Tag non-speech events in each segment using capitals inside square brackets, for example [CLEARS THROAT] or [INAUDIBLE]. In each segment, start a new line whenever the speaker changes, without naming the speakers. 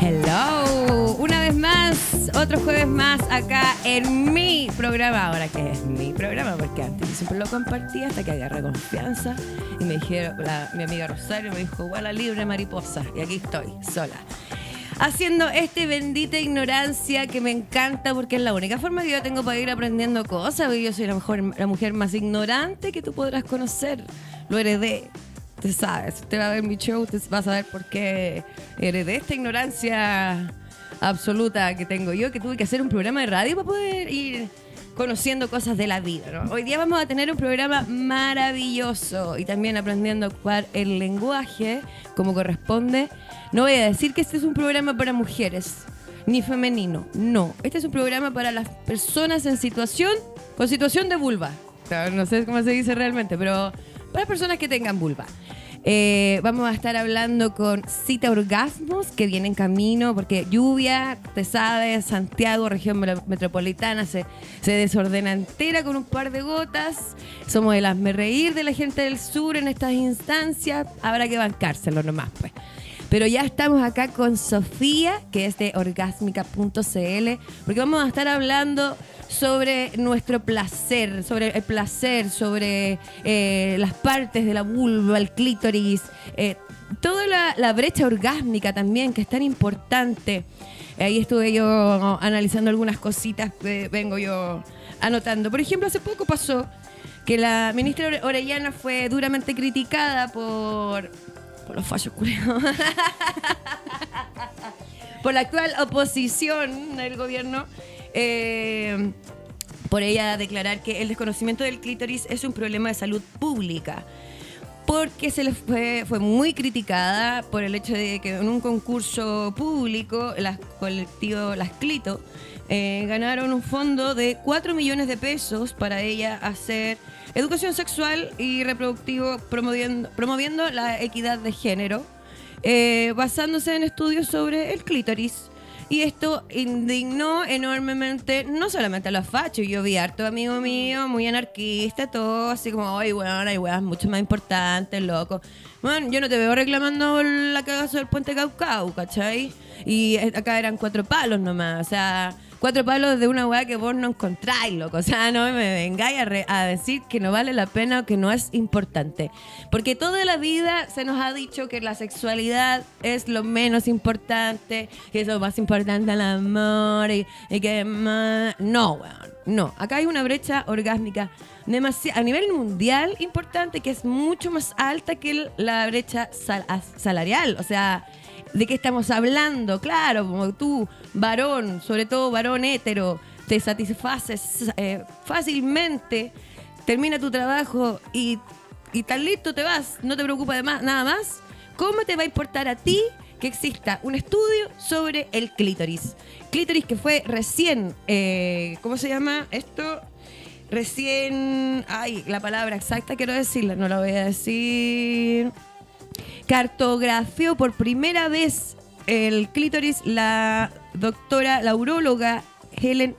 Hello, una vez más, otro jueves más acá en mi programa, ahora que es mi programa, porque antes yo siempre lo compartía hasta que agarré confianza y me dijeron, mi amiga Rosario me dijo, la libre mariposa, y aquí estoy, sola. Haciendo este bendita ignorancia que me encanta porque es la única forma que yo tengo para ir aprendiendo cosas, porque yo soy la, mejor, la mujer más ignorante que tú podrás conocer. Lo heredé. Te sabes, te va a ver mi show, te vas a ver por qué heredé esta ignorancia absoluta que tengo yo, que tuve que hacer un programa de radio para poder ir conociendo cosas de la vida. ¿no? Hoy día vamos a tener un programa maravilloso y también aprendiendo a ocupar el lenguaje como corresponde. No voy a decir que este es un programa para mujeres ni femenino, no. Este es un programa para las personas en situación, con situación de vulva. No sé cómo se dice realmente, pero para personas que tengan vulva. Eh, vamos a estar hablando con Cita Orgasmos, que viene en camino, porque lluvia, te sabes, Santiago, región me- metropolitana, se, se desordena entera con un par de gotas. Somos el hazme reír de la gente del sur en estas instancias. Habrá que bancárselo nomás, pues. Pero ya estamos acá con Sofía, que es de orgásmica.cl, porque vamos a estar hablando sobre nuestro placer, sobre el placer, sobre eh, las partes de la vulva, el clítoris, eh, toda la, la brecha orgásmica también, que es tan importante. Ahí estuve yo analizando algunas cositas que vengo yo anotando. Por ejemplo, hace poco pasó que la ministra Ore- Orellana fue duramente criticada por, por los fallos culeados. por la actual oposición del gobierno. eh, por ella declarar que el desconocimiento del clítoris es un problema de salud pública. Porque se le fue, fue muy criticada por el hecho de que en un concurso público, las colectivo Las Clito eh, ganaron un fondo de 4 millones de pesos para ella hacer educación sexual y reproductivo promoviendo, promoviendo la equidad de género, eh, basándose en estudios sobre el clítoris. Y esto indignó enormemente, no solamente a los fachos, yo vi harto amigo mío, muy anarquista, todo así como, ay, bueno, hay weas mucho más importantes, loco. Bueno, yo no te veo reclamando la cagazo del puente Caucau, ¿cachai? Y eh, acá eran cuatro palos nomás, o sea, cuatro palos de una weá que vos no encontráis, loco. O sea, no me vengáis a, re- a decir que no vale la pena o que no es importante. Porque toda la vida se nos ha dicho que la sexualidad es lo menos importante, que es lo más importante el amor y, y que más... No, weón. No, acá hay una brecha orgásmica a nivel mundial importante que es mucho más alta que la brecha sal- salarial. O sea, ¿de qué estamos hablando? Claro, como tú, varón, sobre todo varón hétero, te satisfaces eh, fácilmente, termina tu trabajo y, y tan listo te vas, no te preocupa de más, nada más. ¿Cómo te va a importar a ti que exista un estudio sobre el clítoris? Clítoris que fue recién, eh, ¿cómo se llama esto? Recién, ay, la palabra exacta quiero decirla, no la voy a decir cartografió por primera vez el clítoris la doctora, la uróloga Helen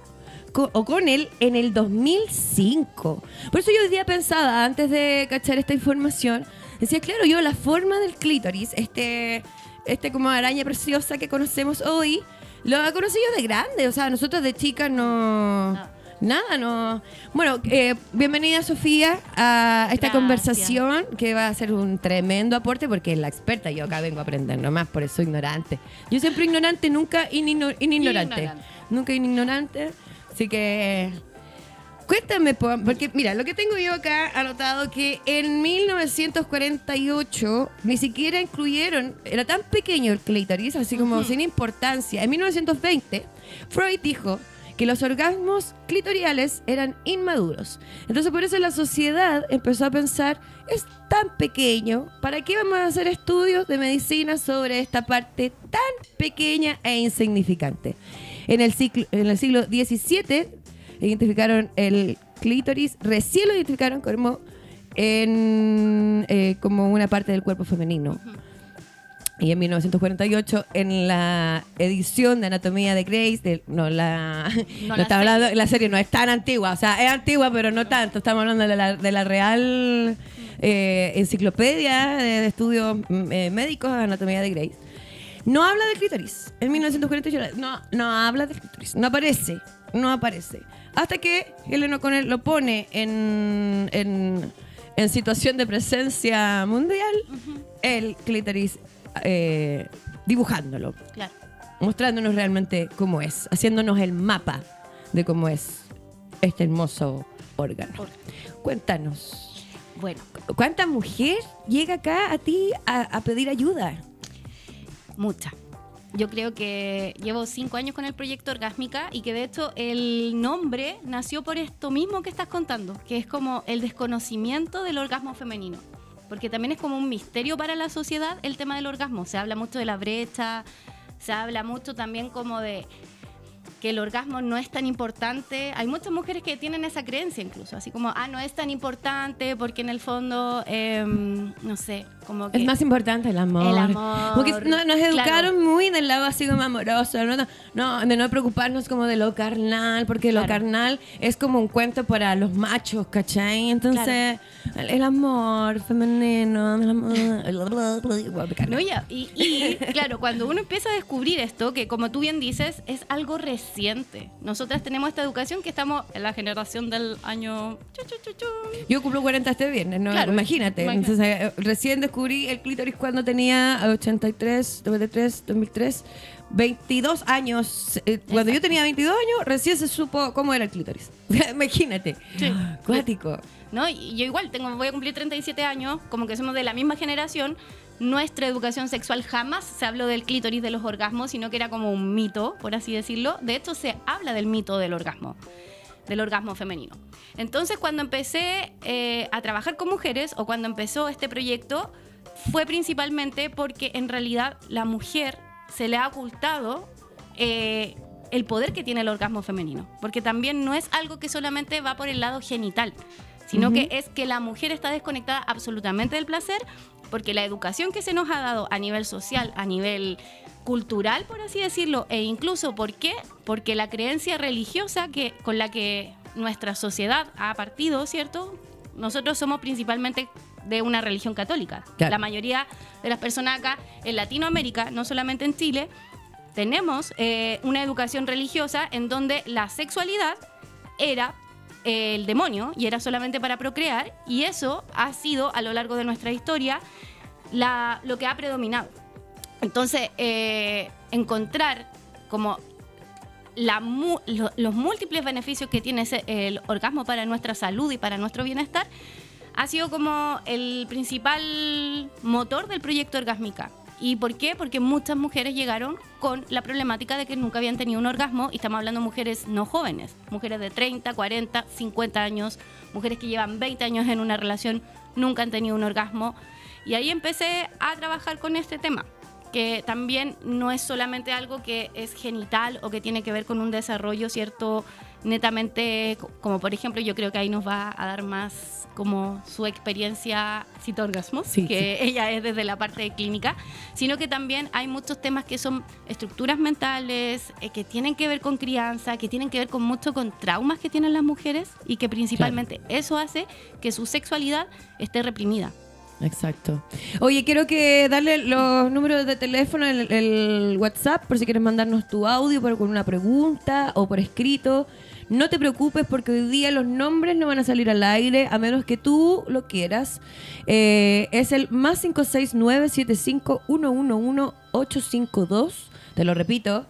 Co- O'Connell en el 2005. Por eso yo hoy día pensaba, antes de cachar esta información, decía, claro, yo la forma del clítoris, este, este como araña preciosa que conocemos hoy, lo ha conocido de grande. O sea, nosotros de chicas no... Nada, no. Bueno, eh, bienvenida Sofía a esta
Gracias.
conversación que va a ser un tremendo aporte porque es la experta. Yo acá vengo a aprender nomás, por eso ignorante. Yo siempre ignorante, nunca inigno- inignorante.
Ignorante.
Nunca inignorante. Así que cuéntame, po- porque mira, lo que tengo yo acá anotado que en 1948 ni siquiera incluyeron, era tan pequeño el clítoris, así como sin importancia. En 1920, Freud dijo que los orgasmos clitoriales eran inmaduros. Entonces por eso la sociedad empezó a pensar, es tan pequeño, ¿para qué vamos a hacer estudios de medicina sobre esta parte tan pequeña e insignificante? En el, ciclo- en el siglo XVII identificaron el clítoris, recién lo identificaron como, en, eh, como una parte del cuerpo femenino. Y en 1948, en la edición de Anatomía de Grace, de- no la, no
la
está hablando,
serie.
la serie no es tan antigua, o sea, es antigua, pero no tanto. Estamos hablando de la, de la Real eh, enciclopedia de estudios mm, eh, médicos, anatomía de Grace, no habla del clítoris. En 1948 no, no habla del clítoris, no aparece, no aparece. Hasta que Helen O'Connor lo pone en, en, en situación de presencia mundial, el clítoris eh, dibujándolo,
Claro.
mostrándonos realmente cómo es, haciéndonos el mapa de cómo es este hermoso órgano. Cuéntanos,
Bueno,
¿cuánta mujer llega acá a ti a, a pedir ayuda?
mucha. Yo creo que llevo cinco años con el proyecto Orgásmica y que de hecho el nombre nació por esto mismo que estás contando, que es como el desconocimiento del orgasmo femenino. Porque también es como un misterio para la sociedad el tema del orgasmo. Se habla mucho de la brecha, se habla mucho también como de que el orgasmo no es tan importante. Hay muchas mujeres que tienen esa creencia incluso, así como, ah, no es tan importante porque en el fondo, em, no sé, como que...
Es más importante el amor.
El amor,
Porque no- nos educaron
claro.
muy del lado así como amoroso, ¿no? No, de no preocuparnos como de lo carnal, porque lo
Claro.
carnal es como un cuento para los machos, ¿cachai? Entonces, el, el amor femenino, el amor...
No, y, y, claro, cuando uno empieza a descubrir esto, que como tú bien dices, es algo reciente. Nosotras tenemos esta educación que estamos en la generación del año...
Yo cumplo 40 este viernes, ¿no?
Claro,
imagínate.
imagínate.
Entonces, eh, recién descubrí el clítoris cuando tenía 83, 93, 2003, 22 años. Eh, cuando yo tenía 22 años, recién se supo cómo era el clítoris. [LAUGHS] imagínate.
Sí.
Cuático.
¿no? Y yo igual tengo, voy a cumplir 37 años, como que somos de la misma generación. Nuestra educación sexual jamás se habló del clítoris de los orgasmos, sino que era como un mito, por así decirlo. De hecho, se habla del mito del orgasmo, del orgasmo femenino. Entonces, cuando empecé eh, a trabajar con mujeres o cuando empezó este proyecto, fue principalmente porque en realidad la mujer se le ha ocultado eh, el poder que tiene el orgasmo femenino. Porque también no es algo que solamente va por el lado genital, sino que es que la mujer está desconectada absolutamente del placer porque la educación que se nos ha dado a nivel social, a nivel cultural, por así decirlo, e incluso, ¿por qué? Porque la creencia religiosa que, con la que nuestra sociedad ha partido, ¿cierto? Nosotros somos principalmente de una religión católica.
Claro.
La mayoría de las personas acá en Latinoamérica, no solamente en Chile, tenemos eh, una educación religiosa en donde la sexualidad era el demonio y era solamente para procrear y eso ha sido a lo largo de nuestra historia lo que ha predominado. Entonces, eh, encontrar como los múltiples beneficios que tiene el orgasmo para nuestra salud y para nuestro bienestar ha sido como el principal motor del proyecto Orgásmica. ¿Y por qué? Porque muchas mujeres llegaron con la problemática de que nunca habían tenido un orgasmo y estamos hablando de mujeres no jóvenes, mujeres de 30, 40, 50 años, mujeres que llevan 20 años en una relación, nunca han tenido un orgasmo. Y ahí empecé a trabajar con este tema, que también no es solamente algo que es genital o que tiene que ver con un desarrollo, ¿cierto? Netamente, co- como por ejemplo, yo creo que ahí nos va a dar más como su experiencia citorgasmos,
Sí,
que [LAUGHS] ella es desde la parte de clínica, sino que también hay muchos temas que son estructuras mentales, eh, que tienen que ver con crianza, que tienen que ver con mucho con traumas que tienen las mujeres y que principalmente eso hace que su sexualidad esté reprimida.
Exacto. Oye, quiero que darle los números de teléfono, el, el WhatsApp, por si quieres mandarnos tu audio por, con una pregunta o por escrito. No te preocupes porque hoy día los nombres no van a salir al aire a menos que tú lo quieras. Eh, es el más 569-75-111-852. Te lo repito.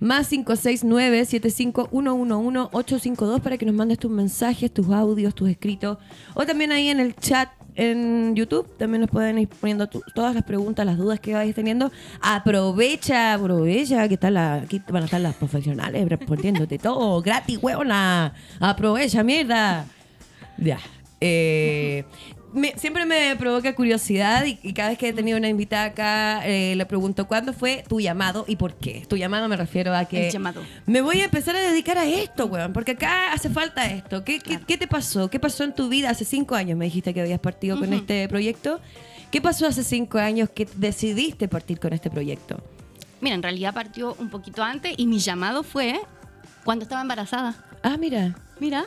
Más 569-75-111-852 para que nos mandes tus mensajes, tus audios, tus escritos. O también ahí en el chat en YouTube también nos pueden ir poniendo todas las preguntas, las dudas que vais teniendo. Aprovecha, aprovecha, que está la, aquí van a estar las profesionales respondiéndote [LAUGHS] todo gratis, huevona. Aprovecha, mierda. Ya. Eh, me- siempre me provoca curiosidad y, y cada vez que he tenido una invitada acá eh, le pregunto cuándo fue tu llamado y por qué. Tu llamado me refiero a que
El llamado.
me voy a empezar a dedicar a esto, weón, porque acá hace falta esto. ¿Qué, qué-
Claro.
qué te pasó? ¿Qué pasó en tu vida? Hace cinco años me dijiste que habías partido con este proyecto. ¿Qué pasó hace cinco años que decidiste partir con este proyecto?
Mira, en realidad partió un poquito antes y mi llamado fue cuando estaba embarazada.
Ah, mira.
Mira,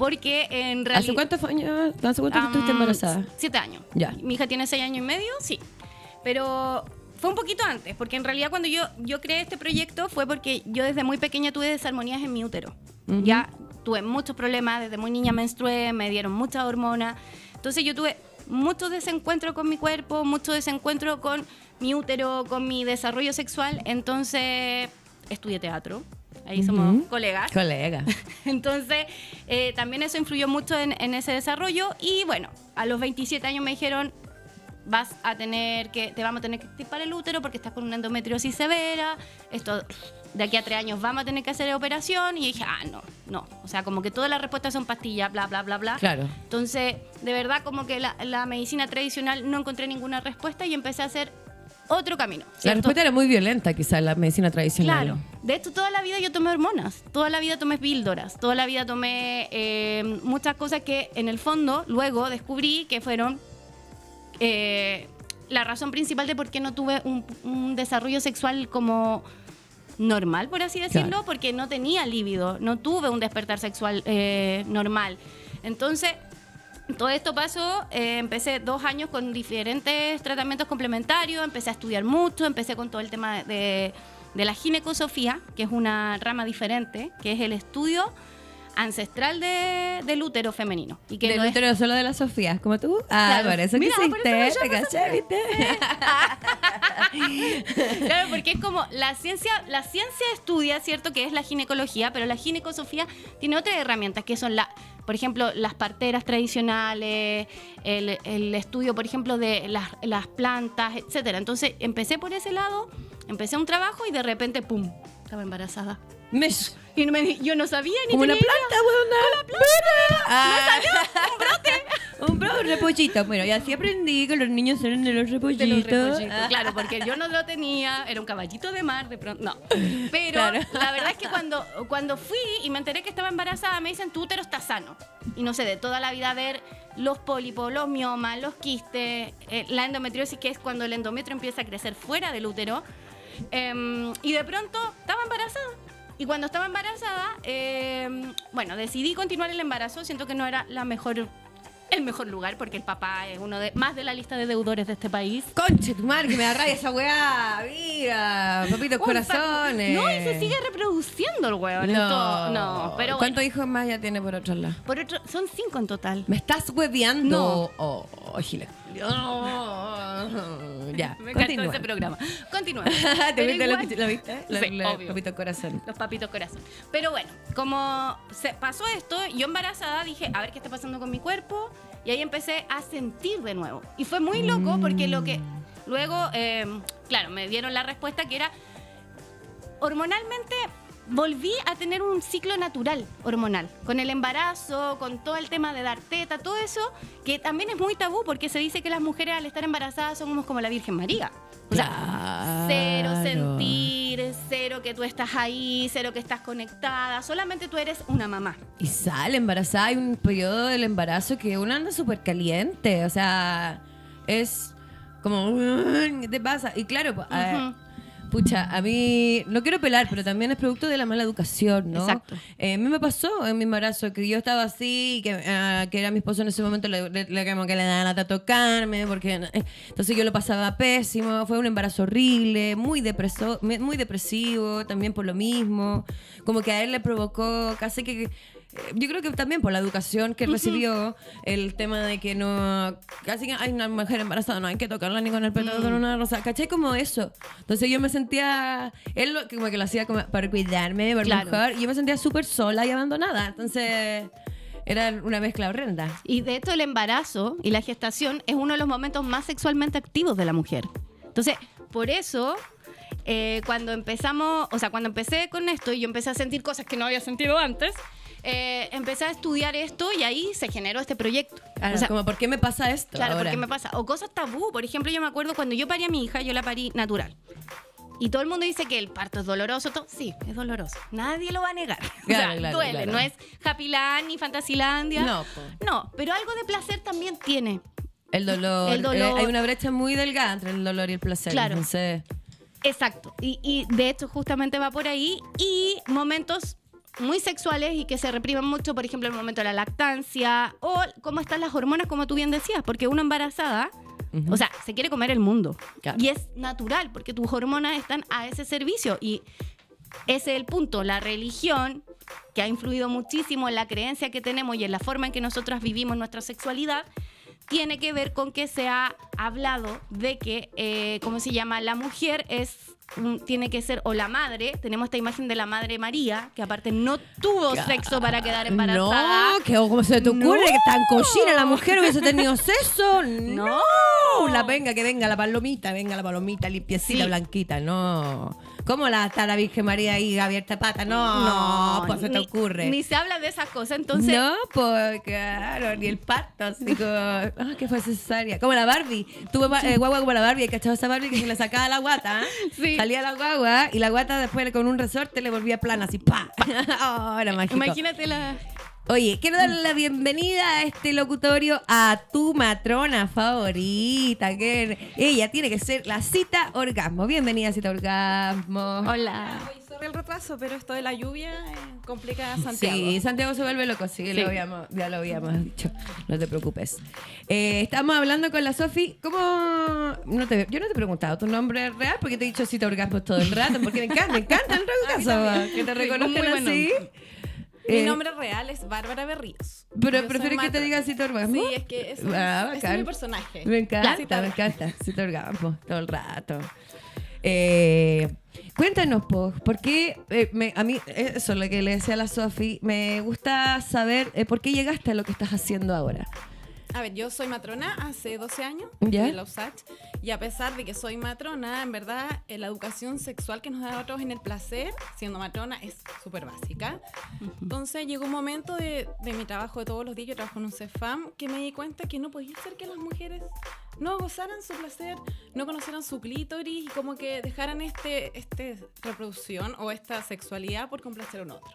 porque en realidad...
¿Hace cuántos años, hace cuánto estuviste embarazada?
Siete años.
Ya.
Mi hija tiene seis años y medio, sí. Pero fue un poquito antes, porque en realidad cuando yo, yo creé este proyecto fue porque yo desde muy pequeña tuve desarmonías en mi útero.
Ujú.
Ya tuve muchos problemas, desde muy niña menstrué, me dieron muchas hormonas. Entonces yo tuve mucho desencuentro con mi cuerpo, mucho desencuentro con mi útero, con mi desarrollo sexual. Entonces estudié teatro. Ahí somos colegas.
Colega. [LAUGHS]
Entonces, eh, también eso influyó mucho en, en ese desarrollo. Y bueno, a los 27 años me dijeron, vas a tener que, te vamos a tener que extirpar el útero porque estás con una endometriosis severa. Esto, de aquí a tres años vamos a tener que hacer operación. Y dije, ah, no, no. O sea, como que todas las respuestas son pastillas, bla, bla, bla, bla.
Claro.
Entonces, de verdad, como que la, la medicina tradicional no encontré ninguna respuesta y empecé a hacer otro camino.
La respuesta era muy violenta, quizás, la medicina tradicional.
Claro. De hecho, toda la vida yo tomé hormonas, toda la vida tomé píldoras, toda la vida tomé eh, muchas cosas que en el fondo luego descubrí que fueron eh, la razón principal de por qué no tuve un, un desarrollo sexual como normal, por así decirlo,
Claro.
porque no tenía líbido, no tuve un despertar sexual eh, normal. Entonces, todo esto pasó, eh, empecé dos años con diferentes tratamientos complementarios, empecé a estudiar mucho, empecé con todo el tema de, de la ginecosofía, que es una rama diferente, que es el estudio ancestral de- del útero femenino. Y que
Del
no es-
útero solo de la Sofía, como tú. Ah,
Claro.
por eso
Mira,
quisiste,
eso
te caché, ¿viste? [LAUGHS] [LAUGHS]
Claro, porque es como la ciencia, la ciencia estudia, cierto, que es la ginecología, pero la ginecosofía tiene otras herramientas que son la, por ejemplo, las parteras tradicionales, el, el estudio, por ejemplo, de las, las plantas, etcétera. Entonces empecé por ese lado, empecé un trabajo y de repente, pum, estaba embarazada.
Mesh.
Y no me yo no sabía ni
Como una
tenía idea.
planta, weona. Como la planta. un brote. [LAUGHS] un brote, un repollito. Bueno, y así aprendí que los niños eran de los
De
repollitos.
los repollitos,
Ah.
Claro, porque yo no lo tenía, era un caballito de mar, de pronto. No. Pero
Claro.
la verdad es que cuando, cuando fui y me enteré que estaba embarazada, me dicen, tu útero está sano. Y no sé, de toda la vida ver los pólipos, los miomas, los quistes, eh, la endometriosis, que es cuando el endometrio empieza a crecer fuera del útero. Em, y de pronto estaba embarazada. Y cuando estaba embarazada, em, bueno, decidí continuar el embarazo. Siento que no era la mejor, el mejor lugar, porque el papá es uno de más de la lista de deudores de este país.
Conche, tu madre, que me da rabia esa weá. Mira, papitos corazones.
No, y se sigue reproduciendo el hueón.
No,
No, pero
¿Cuántos
bueno,
hijos más ya tiene por otro lado?
por otro, son cinco en total.
¿Me estás hueveando?
No.
Oh, Gile. Ya, [LAUGHS]
Me encantó ese programa. Continúa. [LAUGHS]
¿Te viste lo,
igual-
que- lo viste? Lo-
Sí,
lo-
obvio.
papito corazón.
Los papitos corazón. Pero bueno, como se pasó esto, yo embarazada dije, a ver qué está pasando con mi cuerpo. Y ahí empecé a sentir de nuevo. Y fue muy loco porque lo que luego, eh, claro, me dieron la respuesta que era, hormonalmente volví a tener un ciclo natural hormonal. Con el embarazo, con todo el tema de dar teta, todo eso, que también es muy tabú porque se dice que las mujeres al estar embarazadas somos como la Virgen María. O sea, cero sentir, cero que tú estás ahí, cero que estás conectada, solamente tú eres una mamá.
Y sale embarazada, hay un periodo del embarazo que uno anda súper caliente, o sea, es como, ¿qué te pasa? Y claro, a- pucha, a mí, no quiero pelar, pero también es producto de la mala educación, ¿no?
Exacto.
Eh, a mí me pasó en mi embarazo que yo estaba así, y que, ah, que era mi esposo en ese momento, le, le- le- como que le daba lata tocarme, porque eh, entonces yo lo pasaba pésimo, fue un embarazo horrible, muy, depreso, muy depresivo, también por lo mismo, como que a él le provocó casi que... eh, Yo creo que también por la educación que recibió, el tema de que no. Casi que hay una mujer embarazada, no hay que tocarla ni con el pelo con una rosa. ¿Cachai? Como eso. Entonces yo me sentía. Él lo- como que lo hacía como para cuidarme, por
Claro.
Y yo me sentía súper sola y abandonada. Entonces era una mezcla horrenda.
Y de hecho el embarazo y la gestación es uno de los momentos más sexualmente activos de la mujer. Entonces, por eso, eh, cuando empezamos, o sea, cuando empecé con esto y yo empecé a sentir cosas que no había sentido antes, eh, empecé a estudiar esto y ahí se generó este proyecto.
Claro,
O sea,
como, ¿por qué me pasa esto?
Claro,
ahora?
porque me pasa. O cosas tabú. Por ejemplo, yo me acuerdo cuando yo parí a mi hija, yo la parí natural. Y todo el mundo dice que el parto es doloroso. todo- Sí, es doloroso. Nadie lo va a negar. [LAUGHS] O
Claro,
sea,
claro,
duele. No es Happyland ni Fantasilandia.
No, po.
No, pero algo de placer también tiene.
El dolor.
El dolor.
eh, hay una brecha muy delgada entre el dolor y el placer.
Claro.
Entonces,
Exacto. Y, y de hecho, justamente va por ahí. Y momentos muy sexuales y que se reprimen mucho, por ejemplo, en el momento de la lactancia o cómo están las hormonas, como tú bien decías, porque una embarazada, o sea, se quiere comer el mundo.
Claro.
Y es natural, porque tus hormonas están a ese servicio. Y ese es el punto, la religión, que ha influido muchísimo en la creencia que tenemos y en la forma en que nosotras vivimos nuestra sexualidad, tiene que ver con que se ha hablado de que, eh, ¿cómo se llama? La mujer es tiene que ser o la madre, tenemos esta imagen de la madre María, que aparte no tuvo sexo para quedar embarazada.
No, que ¿cómo se te ocurre
No.
que tan cochina la mujer hubiese tenido sexo? No.
No.
La venga, que venga la palomita, venga la palomita limpiecita,
Sí.
blanquita, no. ¿Cómo la está la Virgen María ahí abierta de pata? No, pues se te
ni-
ocurre.
Ni se habla de esas cosas, entonces
no, pues claro, ni el parto, así como, ah, que fue cesárea. Como la Barbie. Tuve eh, guagua como la Barbie, ¿cachado esa Barbie que se le sacaba la guata? ¿eh?
Sí.
Salía la guagua y la guata después con un resorte le volvía plana, así, pa. [LAUGHS] oh, era mágico.
imagínate la...
Oye, quiero darle la bienvenida a este locutorio a tu matrona favorita, que ella tiene que ser la cita orgasmo. Bienvenida, cita orgasmo.
Hola.
El retraso, pero esto de la lluvia eh, complica a Santiago.
Sí, Santiago se vuelve loco, sí,
Sí.
Lo habíamos- ya lo habíamos dicho. No te preocupes. Eh, estamos hablando con la Sofi. ¿Cómo? No te, yo no te he preguntado tu nombre real porque te he dicho cita orgasmo todo el rato, porque me encanta, me encanta el [LAUGHS] caso, que te reconozcan
bueno.
así.
Mi
Eh,
nombre real es Bárbara Berríos.
Pero prefieres que te diga cita orgasmo.
Sí, es que es,
Ah,
es- mi personaje.
Me encanta, me
orgasmo.
encanta. Cita orgasmo todo el rato. Eh, cuéntanos, po, porque eh, me- a mí, eso es lo que le decía a la Sofi, me gusta saber eh, por qué llegaste a lo que estás haciendo ahora.
A ver, yo soy matrona hace 12 años
¿Ya?
de la USACH y a pesar de que soy matrona, en verdad eh, la educación sexual que nos da a otros en el placer, siendo matrona, es súper básica. Entonces llegó un momento de, de mi trabajo de todos los días, yo trabajo en un CEFAM, que me di cuenta que no podía ser que las mujeres no gozaran su placer, no conocieran su clítoris y como que dejaran este, este reproducción o esta sexualidad por complacer a un otro.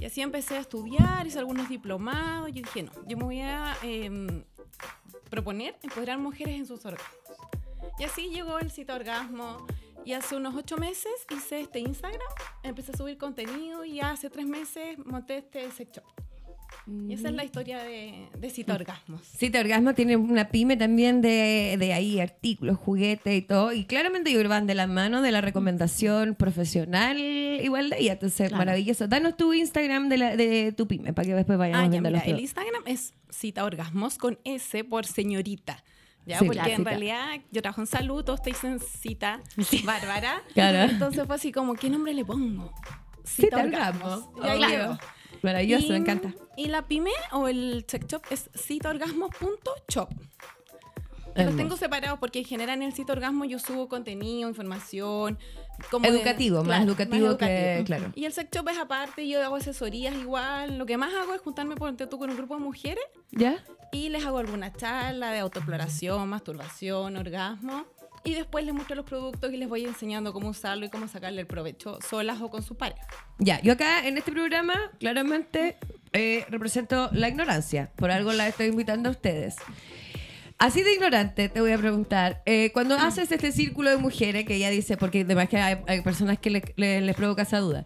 Y así empecé a estudiar, hice algunos diplomados. Y dije, no, yo me voy a em, proponer empoderar mujeres en sus orgasmos. Y así llegó el cita orgasmo. Y hace unos ocho meses hice este Instagram, empecé a subir contenido y hace tres meses monté este sex shop. Y esa es la historia de, de cita orgasmos.
Cita Orgasmo tiene una pyme también de, de ahí, artículos, juguetes y todo. Y claramente ellos van de la mano de la recomendación profesional igual de ella. Entonces,
Claro.
maravilloso. Danos tu Instagram de, la, de tu pyme para que después vayamos
Ah, ya,
viendo
mira,
los
el Instagram es cita orgasmos con S por señorita. ¿Ya?
Sí,
Porque en
cita.
realidad yo trabajo en salud, todos te dicen cita Bárbara.
Claro.
Entonces fue así como, ¿qué nombre le pongo?
Cita Orgasmo.
Y ahí
Obvio. Maravilloso,
Y-
me encanta.
Y la pyme o el sex shop es citaorgasmos.shop. Los tengo separados porque en general en el sitio orgasmo yo subo contenido, información. Como de-
Educativo, más educativo que- claro.
Y el sex shop es aparte, yo hago asesorías igual. Lo que más hago es juntarme por tú con un grupo de mujeres
¿Ya?
y les hago alguna charla de autoexploración, masturbación, orgasmo. Y después les muestro los productos y les voy enseñando cómo usarlo y cómo sacarle el provecho solas o con su pareja.
Ya, yo acá en este programa claramente eh, represento la ignorancia. Por algo la estoy invitando a ustedes. Así de ignorante, te voy a preguntar. eh, cuando haces este círculo de mujeres, que ella dice, porque además que hay, personas que le- le- les provoca esa duda.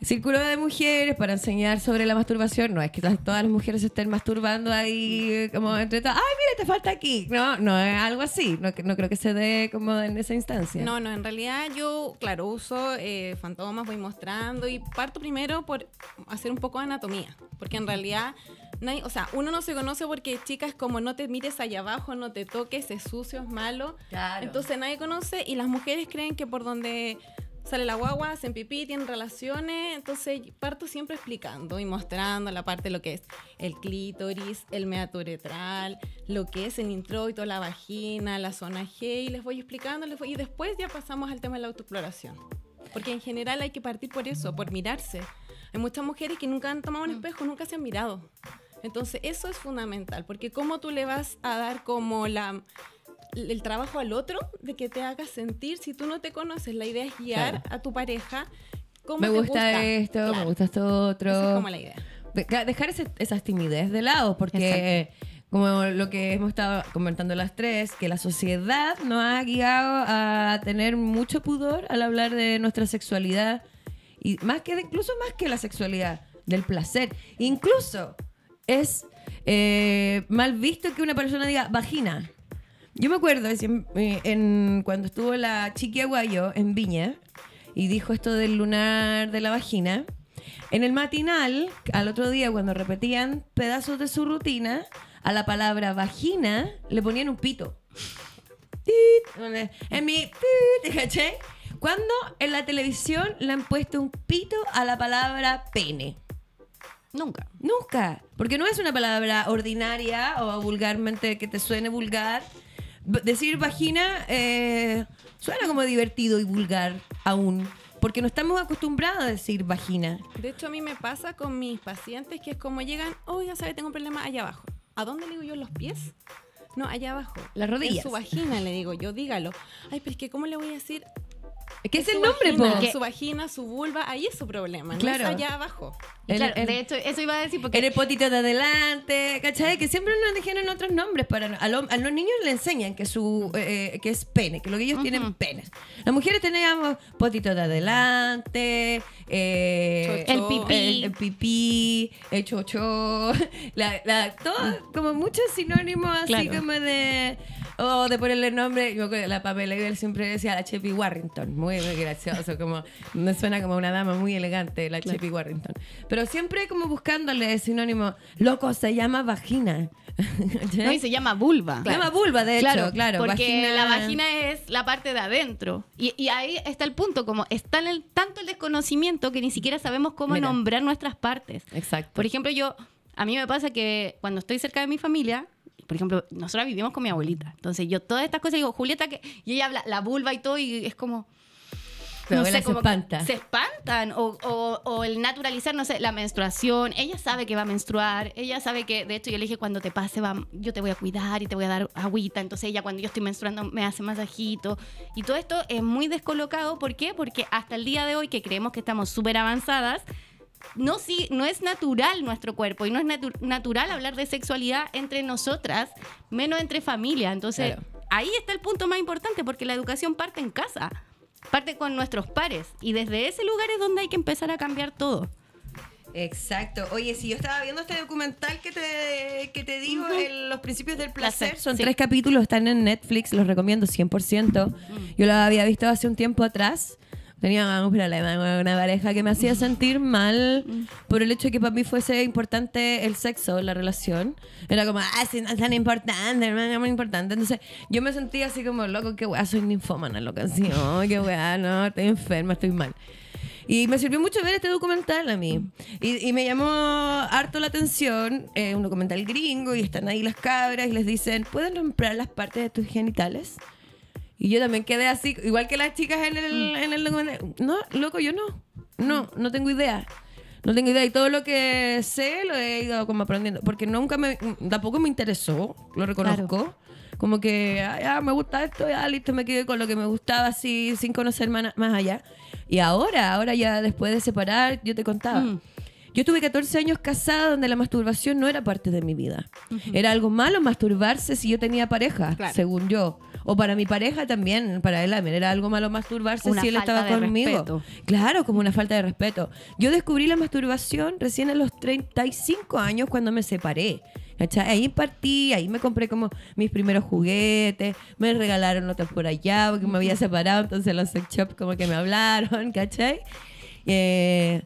Círculo de mujeres para enseñar sobre la masturbación. No es que todas las mujeres se estén masturbando ahí eh, como entre todas. ¡Ay, mira, te falta aquí! No, no es algo así. No, no creo que se dé como en esa instancia.
No, no, en realidad yo, claro, uso eh, fantomas, voy mostrando y parto primero por hacer un poco de anatomía, porque en realidad, nadie- o sea, uno no se conoce porque chicas como no te mires allá abajo, no te toques, es sucio, es malo.
Claro.
Entonces nadie conoce y las mujeres creen que por donde sale la guagua, hacen pipí, tienen relaciones, entonces parto siempre explicando y mostrando la parte de lo que es el clítoris, el meato uretral, lo que es el introito, la vagina, la zona G, y les voy explicando, les voy- y después ya pasamos al tema de la autoexploración. Porque en general hay que partir por eso, por mirarse. Hay muchas mujeres que nunca han tomado un espejo, nunca se han mirado. Entonces eso es fundamental, porque cómo tú le vas a dar como la el trabajo al otro de que te haga sentir si tú no te conoces. La idea es guiar
Claro.
a tu pareja. Cómo
me
te
gusta, esto, me gusta esto otro.
Esa es como la idea.
Dejar ese- esas timidez de lado, porque como lo que hemos estado comentando las tres, que la sociedad nos ha guiado a tener mucho pudor al hablar de nuestra sexualidad Y más que, incluso más que la sexualidad, del placer. Incluso es eh, mal visto que una persona diga vagina. Yo me acuerdo eh, en, cuando estuvo la Chiqui Aguayo en Viña y dijo esto del lunar de la vagina. En el matinal, al otro día, cuando repetían pedazos de su rutina, a la palabra vagina le ponían un pito. En mi. ¿Caché? Cuando en la televisión le han puesto un pito a la palabra pene.
Nunca.
Nunca. Porque no es una palabra ordinaria o vulgarmente que te suene vulgar. Decir vagina eh, suena como divertido y vulgar aún. Porque no estamos acostumbrados a decir vagina.
De hecho, a mí me pasa con mis pacientes que es como llegan, oiga, ¿sabe? Tengo un problema allá abajo. ¿A dónde le digo yo los pies? No, allá abajo.
Las rodillas.
En su vagina, le digo yo, dígalo. Ay, pero es que, ¿cómo le voy a decir?
¿Qué es, el nombre,
vagina, Su vagina, su vulva, ahí es su problema, claro. no es allá abajo.
Claro, de hecho, eso iba a decir porque...
En el potito de adelante, ¿cachai? Que siempre nos dijeron otros nombres para... A, los niños le enseñan que su eh, que es pene, que lo que ellos tienen penes. Las mujeres teníamos potito de adelante, eh,
el pipí,
el, pipí, el chocho, [LAUGHS] la, todo como muchos sinónimos así como de o de ponerle nombre, yo la Pamela siempre decía la Chepi Warrington, muy, muy gracioso, como me suena como una dama muy elegante, la Chepi Warrington. Pero siempre como buscándole sinónimo, loco, se llama vagina. [LAUGHS]
no, y se llama vulva.
Se llama vulva, de hecho, claro.
porque la vagina es la parte de adentro. Y, ahí está el punto, como está el, tanto el desconocimiento que ni siquiera sabemos cómo nombrar nuestras partes.
Exacto.
Por ejemplo, yo, a mí me pasa que cuando estoy cerca de mi familia, por ejemplo, nosotros vivimos con mi abuelita. Entonces yo todas estas cosas digo, Julieta, que... y ella habla la vulva y todo, y es como...
no sé, se espanta.
Se espantan. O, o, el naturalizar, no sé, la menstruación. Ella sabe que va a menstruar. Ella sabe que, de hecho, yo le dije, cuando te pase, va, yo te voy a cuidar y te voy a dar agüita. Entonces ella, cuando yo estoy menstruando, me hace masajito. Y todo esto es muy descolocado. ¿Por qué? Porque hasta el día de hoy, que creemos que estamos súper avanzadas, no, sí, no es natural nuestro cuerpo y no es natural hablar de sexualidad entre nosotras, menos entre familia. Entonces, ahí está el punto más importante porque la educación parte en casa, parte con nuestros pares y desde ese lugar es donde hay que empezar a cambiar todo.
Exacto. Oye, si yo estaba viendo este documental que te, que te digo, Los Principios del Placer, son tres capítulos, están en Netflix, los recomiendo 100%. Yo lo había visto hace un tiempo atrás tenía un problema con una pareja que me hacía sentir mal por el hecho de que para mí fuese importante el sexo, la relación. Era como, ah, sí, no es tan importante, no es muy importante. Entonces yo me sentía así como, loco, que weá, soy ninfómana, loco, así, oh, qué weá, no, estoy enferma, estoy mal. Y me sirvió mucho ver este documental a mí. Y, y me llamó harto la atención, eh, un documental gringo, y están ahí las cabras y les dicen, ¿pueden romper las partes de tus genitales? Y yo también quedé así, igual que las chicas en el, mm. en el No, loco, yo no. No, no tengo idea. No tengo idea. Y todo lo que sé lo he ido como aprendiendo. Porque nunca me. Tampoco me interesó, lo reconozco. Como que, ah, me gusta esto, ya listo, me quedé con lo que me gustaba así, sin conocer más, allá. Y ahora, ahora ya después de separar, yo te contaba. Mm. Yo tuve 14 años casada donde la masturbación no era parte de mi vida. Era algo malo masturbarse si yo tenía pareja, según yo. O para mi pareja también, para él también era algo malo masturbarse si él estaba conmigo. Claro, como una falta de respeto. Yo descubrí la masturbación recién a los 35 años cuando me separé. ¿Cachai? Ahí partí, ahí me compré como mis primeros juguetes, me regalaron otros por allá porque me había separado, entonces los sex shops como que me hablaron, ¿cachai? Eh,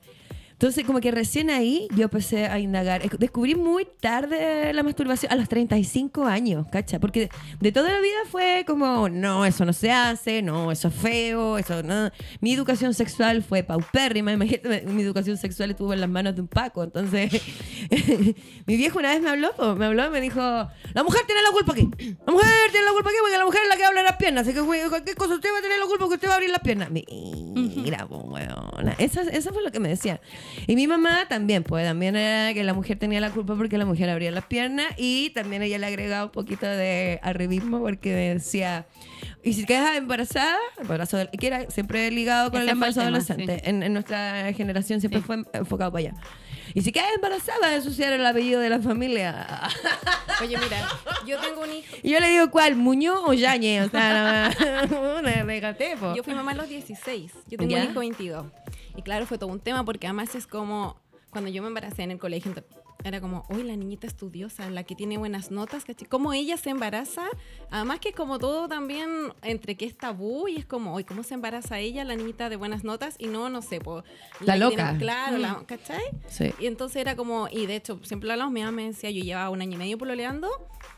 entonces, como que recién ahí yo empecé a indagar. Descubrí muy tarde la masturbación, a los 35 años, ¿cacha? Porque de toda la vida fue como, no, eso no se hace, no, eso es feo, eso no. Mi educación sexual fue paupérrima, [LAUGHS] imagínate, mi educación sexual estuvo en las manos de un Paco. Entonces, [LAUGHS] mi viejo una vez me habló, me habló y me dijo, la mujer tiene la culpa aquí. La mujer tiene la culpa aquí porque la mujer es la que habla las piernas. Así que cualquier cosa usted va a tener la culpa porque usted va a abrir las piernas. Mira, bueno, eso, eso fue lo que me decía. Y mi mamá también, pues también era que la mujer tenía la culpa porque la mujer abría las piernas y también ella le agregaba un poquito de arribismo porque decía, y si quedas embarazada, embarazo que era siempre ligado con el embarazo adolescente, en, nuestra generación siempre fue enfocado para allá. Y si quedas embarazada, ensuciar el apellido de la familia.
Oye, mira, yo tengo un hijo.
Y yo le digo, ¿cuál? ¿Muñoz o Yañez? O sea, [LAUGHS]
Yo fui mamá a los 16. Yo tengo un hijo 22. Y claro, fue todo un tema porque además es como cuando yo me embaracé en el colegio, era como, uy, la niñita estudiosa, la que tiene buenas notas, ¿cachai? Cómo ella se embaraza, además que es como todo también entre que es tabú y es como, uy, ¿cómo se embaraza ella, la niñita de buenas notas? Y no, no sé, pues...
La loca.
claro, la,
Mm.
¿cachai?
Sí.
Y entonces era como, y de hecho, siempre lo hablamos, mi mamá me decía, yo llevaba un año y medio pololeando,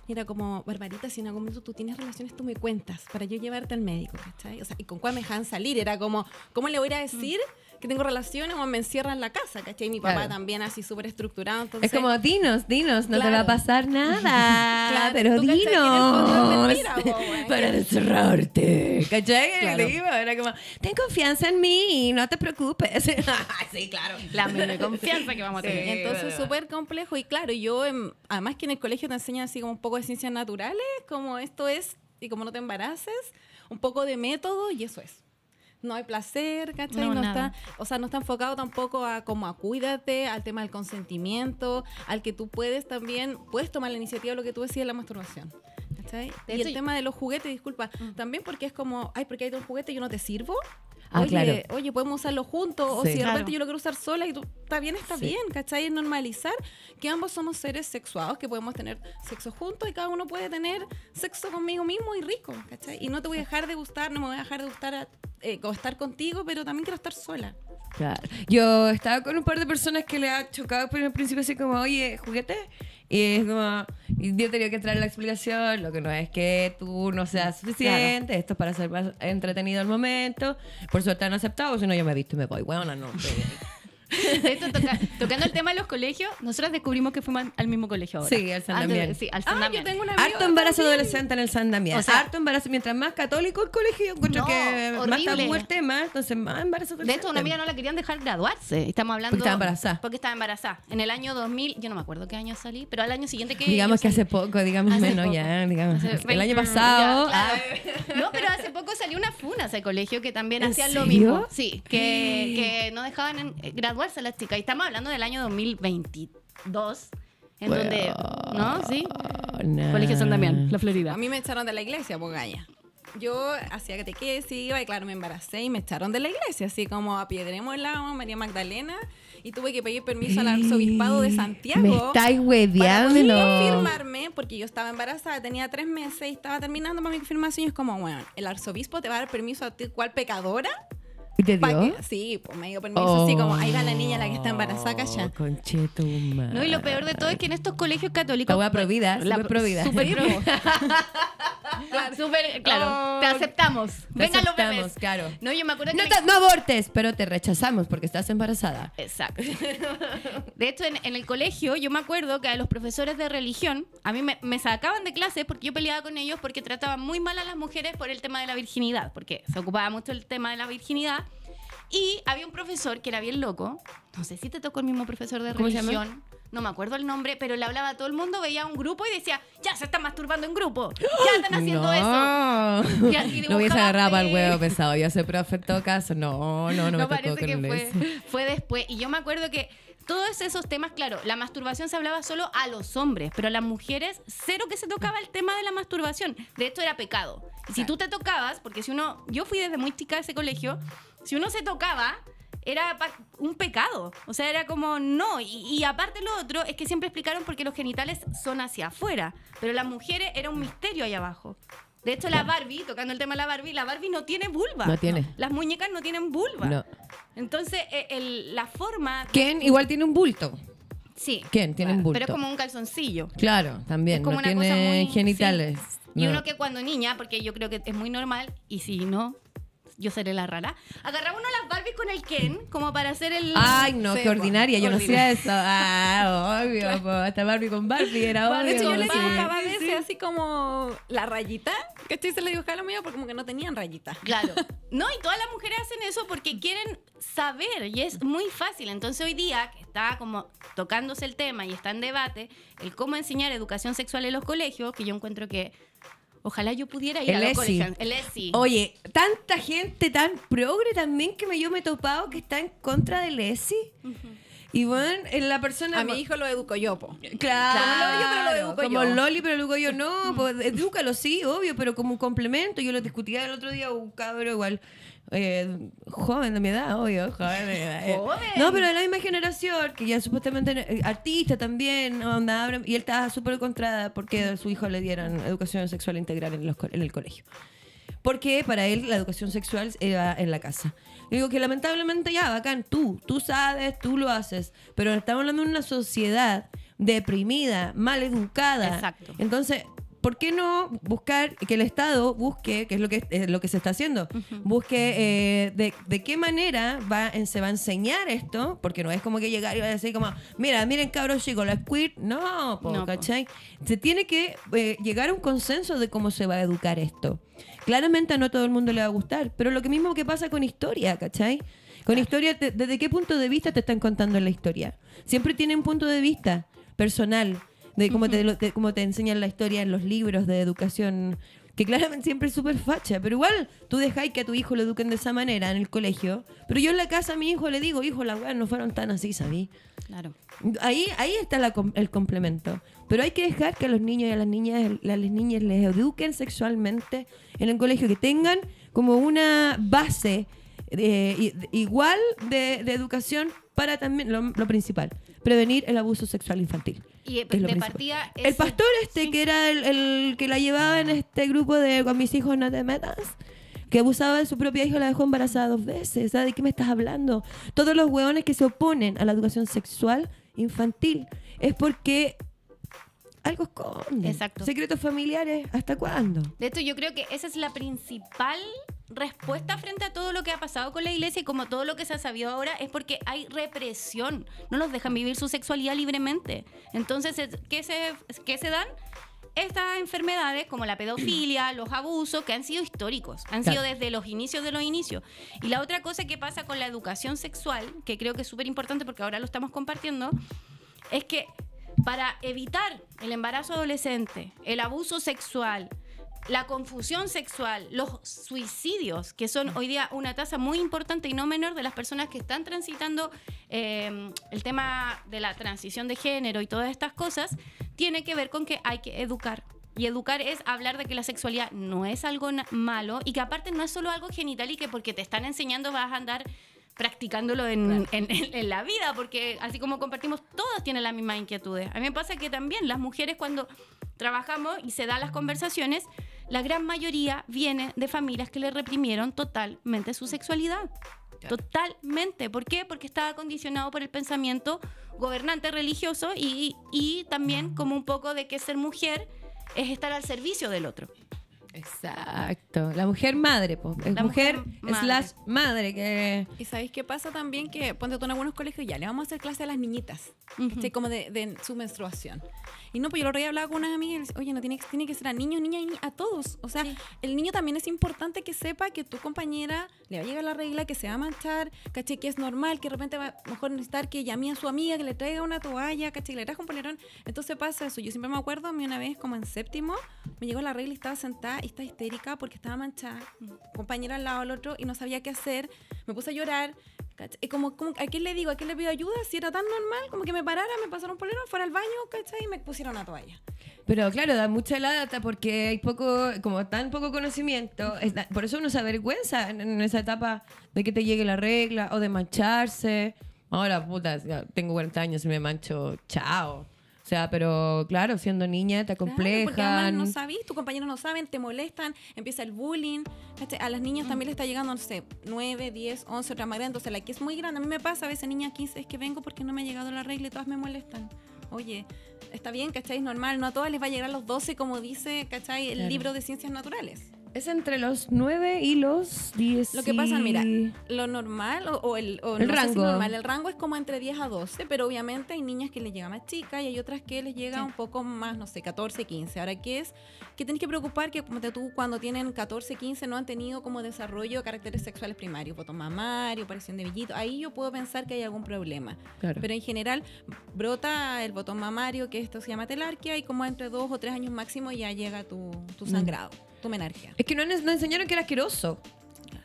y era como, Barbarita, si en algún momento tú tienes relaciones, tú me cuentas para yo llevarte al médico, ¿cachai? O sea, ¿y con cuál me dejan salir? Era como, ¿cómo le voy a decir que tengo relaciones o me encierran en la casa, ¿cachai? Mi papá
Claro.
también así súper estructurado, entonces...
Es como, dinos, dinos, no te va a pasar nada. [LAUGHS]
Claro,
pero dinos.
mentira, [LAUGHS]
para encerrarte. ¿Cachai? Era como, ten confianza en mí, no te preocupes. [LAUGHS] sí, claro.
La de confianza que vamos a tener.
Entonces, súper complejo. Y claro, yo, em, además que en el colegio te enseñan así como un poco de ciencias naturales, como esto es, y como no te embaraces, un poco de método, y eso es. No hay placer, ¿cachai?
No,
No, está, o sea, no está enfocado tampoco a como a cuídate, al tema del consentimiento, al que tú puedes también, puedes tomar la iniciativa de lo que tú decías de la masturbación. ¿cachai?
De
y el tema de los juguetes, disculpa, también porque es como, ay, porque hay un juguete y yo no te sirvo.
Ah,
oye,
claro.
oye, podemos usarlo juntos, o si de repente
Claro.
yo lo quiero usar sola y tú, está bien, está
Sí.
bien, ¿cachai? Es normalizar que ambos somos seres sexuados, que podemos tener sexo juntos y cada uno puede tener sexo conmigo mismo y rico, ¿cachai? Y no te voy a dejar de gustar, no me voy a dejar de gustar a, eh, o estar contigo, pero también quiero estar sola.
Claro. Yo estaba con un par de personas que le ha chocado por el principio así como, oye, juguete. Y es como, yo tenía que entrar en la explicación, lo que no es que tú no seas suficiente, esto es para ser más entretenido el momento. Por suerte han aceptado, si no yo me he visto y me voy. Bueno, no. [LAUGHS]
De hecho, toca- tocando el tema de los colegios, nosotros descubrimos que fuimos al mismo colegio ahora.
Sí, al San
Antes
Damián.
Sí, al San
Ah, yo tengo una amiga
Harto embarazo
también.
adolescente en el San Damián.
O sea-
Harto embarazo. Mientras más católico el colegio, yo encuentro
No,
que más
horrible.
tabú el tema, entonces más embarazo
De hecho, una amiga no la querían dejar graduarse. Estamos hablando.
Porque estaba embarazada.
Porque estaba embarazada. En el año 2000, yo no me acuerdo qué año salí, pero al año siguiente que.
Digamos
yo
que hace poco, digamos
Hace
menos
poco.
ya, digamos.
Hace
el
20,
año pasado.
ya,
ah,
claro. No, pero hace poco salió una funa ese colegio que también
¿En
hacían lo
serio?
mismo. Sí, que, que no dejaban en- eh, graduarse a las Y estamos hablando del año 2022, en donde. ¿No? Sí.
no.
Colegio San Damián, la Florida.
A mí me echaron de la iglesia, pues galla. Yo hacía catequesis, iba y claro, me embaracé y me echaron de la iglesia, así como a Piedremolao, María Magdalena, y tuve que pedir permiso al arzobispado de Santiago.
Me estáis
para
hueveando.
poder confirmarme, porque yo estaba embarazada, tenía tres meses y estaba terminando para mi confirmación. Y es como, bueno, el arzobispo te va a dar permiso a ti, ¿cuál pecadora?
¿Y te
Pa'
dio?
que- sí, pues me dio permiso, así como, ahí va la niña la que está embarazada, calla.
Oh, Conchetumare.
No, y lo peor de todo es que en estos colegios católicos.
La wea provida,
La-
provida.
Súper
Sí,
provida. [LAUGHS] Súper, claro.
Oh,
te aceptamos.
Te
Vengan los
aceptamos,
bebés.
claro.
No, yo me acuerdo que.
No,
me-
te- no abortes, pero te rechazamos porque estás embarazada.
Exacto. [LAUGHS] De hecho, en, en el colegio, yo me acuerdo que a los profesores de religión, a mí me, me sacaban de clase porque yo peleaba con ellos porque trataban muy mal a las mujeres por el tema de la virginidad, porque se ocupaba mucho el tema de la virginidad. Y había un profesor que era bien loco, no sé si te tocó el mismo profesor de religión. No me acuerdo el nombre, pero le hablaba a todo el mundo, veía un grupo y decía, ya se están masturbando en grupo, ya están [GASPS] haciendo eso.
no.
Y así [LAUGHS]
Lo hubiese agarrado para el huevo [LAUGHS] pesado. Yo soy profe en todo caso. No, no, no,
No,
me tocó
parece que
con
fue,
eso. [LAUGHS]
fue después. Y yo me acuerdo que todos esos temas, claro, la masturbación se hablaba solo a los hombres, pero a las mujeres cero que se tocaba el tema de la masturbación. De hecho, era pecado. Y si tú te tocabas, porque si uno, yo fui desde muy chica a ese colegio, si uno se tocaba, era un pecado. O sea, era como no. Y, y aparte lo otro es que siempre explicaron porque los genitales son hacia afuera, pero las mujeres era un misterio ahí abajo. De hecho, la Barbie, tocando el tema de la Barbie, la Barbie no tiene vulva.
No tiene.
Las muñecas no tienen vulva.
No.
Entonces, eh, el- la forma.
Ken igual tiene un bulto.
Sí.
Ken tiene un bulto.
Pero es como un calzoncillo.
Claro, también.
Es como
no
una
tiene
cosa muy-
genitales.
sí. Y
No.
uno que cuando niña, porque yo creo que es muy normal, y si no, yo seré la rara, agarraba uno las Barbies con el Ken como para hacer el.
Ay, no,
Sí,
qué ordinaria. Yo no hacía eso. Ah, obvio. po, Hasta Barbie con Barbie era obvio.
De hecho, yo le
sí.
dibujaba a veces así como la rayita, ¿cachai? Se le dibujaba a lo mío porque como que no tenían rayita.
Claro. [LAUGHS] No, y todas las mujeres hacen eso porque quieren saber y es muy fácil. Entonces hoy día, que está como tocándose el tema y está en debate, el cómo enseñar educación sexual en los colegios, que yo encuentro que ojalá yo pudiera ir
El
a los. El ESI.
Oye, tanta gente tan progre también que me, yo me he topado que está en contra del ESI. Y bueno, en la persona.
A mi hijo lo educo yo, po.
Claro,
Como Loli, pero lo educo
como
yo.
Loli, pero lo educo yo. No, pues edúcalo, sí, obvio, pero como un complemento. Yo lo discutía el otro día, un cabro igual. Eh, joven de mi edad, obvio, joven de mi edad. eh.
Joven.
No, pero de la misma generación, que ya supuestamente eh, artista también, onda, y él estaba súper contra porque a su hijo le dieran educación sexual integral en, los en el colegio. Porque para él la educación sexual era en la casa. Yo digo que lamentablemente ya, bacán, tú, tú sabes, tú lo haces, pero estamos hablando de una sociedad deprimida, mal educada.
Exacto.
Entonces, ¿por qué no buscar que el Estado busque, que es lo que, es lo que se está haciendo, busque eh, de, de qué manera va, se va a enseñar esto? Porque no es como que llegar y va a decir como, mira, miren cabros chicos, la queer, no, po,
No, po.
¿cachai? Se tiene que eh, llegar a un consenso de cómo se va a educar esto. Claramente a no todo el mundo le va a gustar, pero lo que mismo que pasa con historia, ¿cachai? Con historia, te- ¿desde qué punto de vista te están contando la historia? Siempre tiene un punto de vista personal, de cómo, te, de cómo te enseñan la historia en los libros de educación, que claramente siempre es súper facha, pero igual tú dejáis que a tu hijo lo eduquen de esa manera en el colegio, pero yo en la casa a mi hijo le digo, hijo, las weas no fueron tan así, ¿sabí?
Claro.
Ahí, ahí está la el complemento. Pero hay que dejar que a los niños y a las niñas, a las niñas les eduquen sexualmente en el colegio, que tengan como una base eh, igual de, de educación para también, lo, lo principal, prevenir el abuso sexual infantil.
Y eh, de
principal.
partida.
El
ese-
pastor este,
sí.
que era el, el que la llevaba en este grupo de con mis hijos no te metas, que abusaba de su propia hija, la dejó embarazada dos veces. ¿sabes ¿De qué me estás hablando? Todos los hueones que se oponen a la educación sexual infantil es porque algo esconde.
Exacto.
Secretos familiares, ¿hasta cuándo?
De hecho, yo creo que esa es la principal respuesta frente a todo lo que ha pasado con la iglesia y como todo lo que se ha sabido ahora es porque hay represión. No los dejan vivir su sexualidad libremente. Entonces, es- ¿qué se, qué se dan? Estas enfermedades como la pedofilia, [CLEARS THROAT] los abusos, que han sido históricos, han sido desde los inicios de los inicios. Y la otra cosa que pasa con la educación sexual, que creo que es súper importante porque ahora lo estamos compartiendo, es que para evitar el embarazo adolescente, el abuso sexual, la confusión sexual, los suicidios, que son hoy día una tasa muy importante y no menor de las personas que están transitando eh, el tema de la transición de género y todas estas cosas, tiene que ver con que hay que educar. Y educar es hablar de que la sexualidad no es algo malo y que aparte no es solo algo genital y que porque te están enseñando vas a andar practicándolo en, en- en- en la vida, porque así como compartimos, todas tienen las mismas inquietudes. A mí me pasa que también las mujeres cuando trabajamos y se dan las conversaciones, la gran mayoría viene de familias que le reprimieron totalmente su sexualidad.
Claro.
Totalmente. ¿Por qué? Porque estaba condicionado por el pensamiento gobernante religioso y, y también como un poco de que ser mujer es estar al servicio del otro.
Exacto. La mujer madre, po. Es
La
mujer,
mujer
slash madre, que...
Y sabéis qué pasa también que ponte tú en algunos colegios ya le vamos a hacer clase a las niñitas, ¿cachai? como de, de su menstruación. Y no, pues yo lo otro hablaba con unas amigas y oye, no tiene, que- tiene que ser a niños, niñas y ni- a todos. O sea,
Sí.
el niño también es importante que sepa que tu compañera le va a llegar la regla, que se va a manchar, ¿cachai? Que es normal, que de repente va a mejor necesitar que llame a su amiga, que le traiga una toalla, ¿cachai? Que le traiga un polerón. Entonces pasa eso. Yo siempre me acuerdo, a mí una vez como en séptimo, me llegó la regla y estaba sentada estaba histérica porque estaba manchada. Compañera al lado del otro y no sabía qué hacer. Me puse a llorar. Y como, como, ¿A quién le digo? ¿A quién le pido ayuda? Si era tan normal, como que me parara, me pasaron polerón, fuera al baño, ¿cachai? Y me pusieron una toalla.
Pero claro, da mucha lata porque hay poco, como tan poco conocimiento. es da- por eso uno se avergüenza en, en esa etapa de que te llegue la regla o de mancharse. Ahora, puta, tengo 40 años y me mancho, chao. O sea, pero claro, siendo niña te
Claro, porque
acomplejan.
no sabís, tus compañeros no saben, te molestan, empieza el bullying. A las niñas también le está llegando, no sé, 9, 10, 11, otra más grande. Entonces, la que es muy grande, a mí me pasa a veces, niña 15, es que vengo porque no me ha llegado la regla y todas me molestan. Oye, está bien, ¿cachai? Es normal, no a todas les va a llegar a los 12, como dice, ¿cachai? El
Claro.
libro de ciencias naturales.
Es entre los 9 y los 10.
Lo que pasa, mira, lo normal o, o el, o
El
no sé si
rango.
normal, el rango es como entre 10 a 12, pero obviamente hay niñas que les llega más chica y hay otras que les llega
Sí.
un poco más, no sé, 14, 15. Ahora, ¿qué es? Que tenés que preocupar que como te- tú cuando tienen 14, 15 no han tenido como desarrollo de caracteres sexuales primarios, botón mamario, aparición de villito. Ahí yo puedo pensar que hay algún problema.
Claro.
Pero en general brota el botón mamario, que esto se llama telarquia, y como entre 2 o 3 años máximo ya llega tu, tu sangrado, tu
Es que no nos enseñaron que era asqueroso.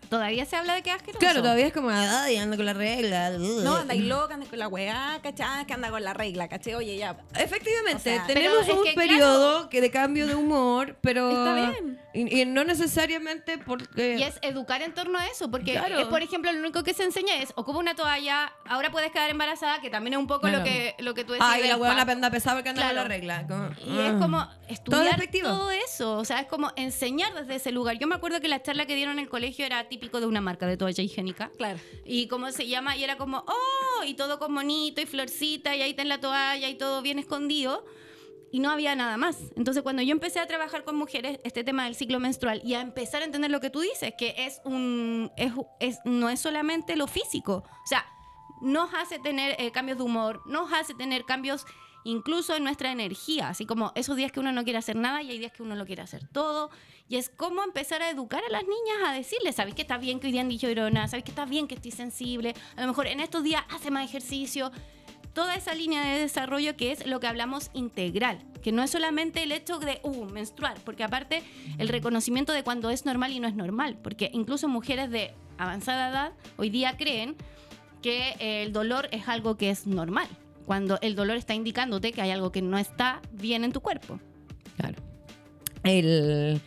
Todavía se habla de que es asqueroso.
Claro, todavía es como, ay, ando con la regla.
No, anda ahí loca, anda con la weá, ¿cachai? Que anda con la regla, ¿cachai? Oye, ya.
Efectivamente,
O sea,
tenemos un
que,
periodo que de cambio de humor, pero
Está bien.
Y, y no necesariamente porque
Y es educar en torno a eso, porque
Claro.
es, por ejemplo, lo único que se enseña es ocupa una toalla, ahora puedes quedar embarazada, que también es un poco
Claro.
lo que lo que tú decías.
ay, la huevona penda pesada porque anda con la
Claro.
regla. como,
Y es
ah.
como estudiar
despectivo.
todo eso, o sea, es como enseñar desde ese lugar. Yo me acuerdo que la charla que dieron en el colegio era típico de una marca de toalla higiénica.
Claro.
Y cómo se llama, y era como, oh, y todo con monito y florcita, y ahí está en la toalla y todo bien escondido. Y no había nada más. Entonces, cuando yo empecé a trabajar con mujeres, este tema del ciclo menstrual, y a empezar a entender lo que tú dices, que es un. Es, es- no es solamente lo físico. O sea, nos hace tener eh, cambios de humor, nos hace tener cambios incluso en nuestra energía, así como esos días que uno no quiere hacer nada y hay días que uno lo quiere hacer todo. Y es como empezar a educar a las niñas, a decirles, ¿sabes que está bien que hoy día ande llorona? ¿Sabes que está bien que estoy sensible? A lo mejor en estos días hace más ejercicio. Toda esa línea de desarrollo que es lo que hablamos integral, que no es solamente el hecho de, uh, menstruar, porque aparte el reconocimiento de cuando es normal y no es normal, porque incluso mujeres de avanzada edad hoy día creen que el dolor es algo que es normal, cuando el dolor está indicándote que hay algo que no está bien en tu cuerpo.
Claro. El,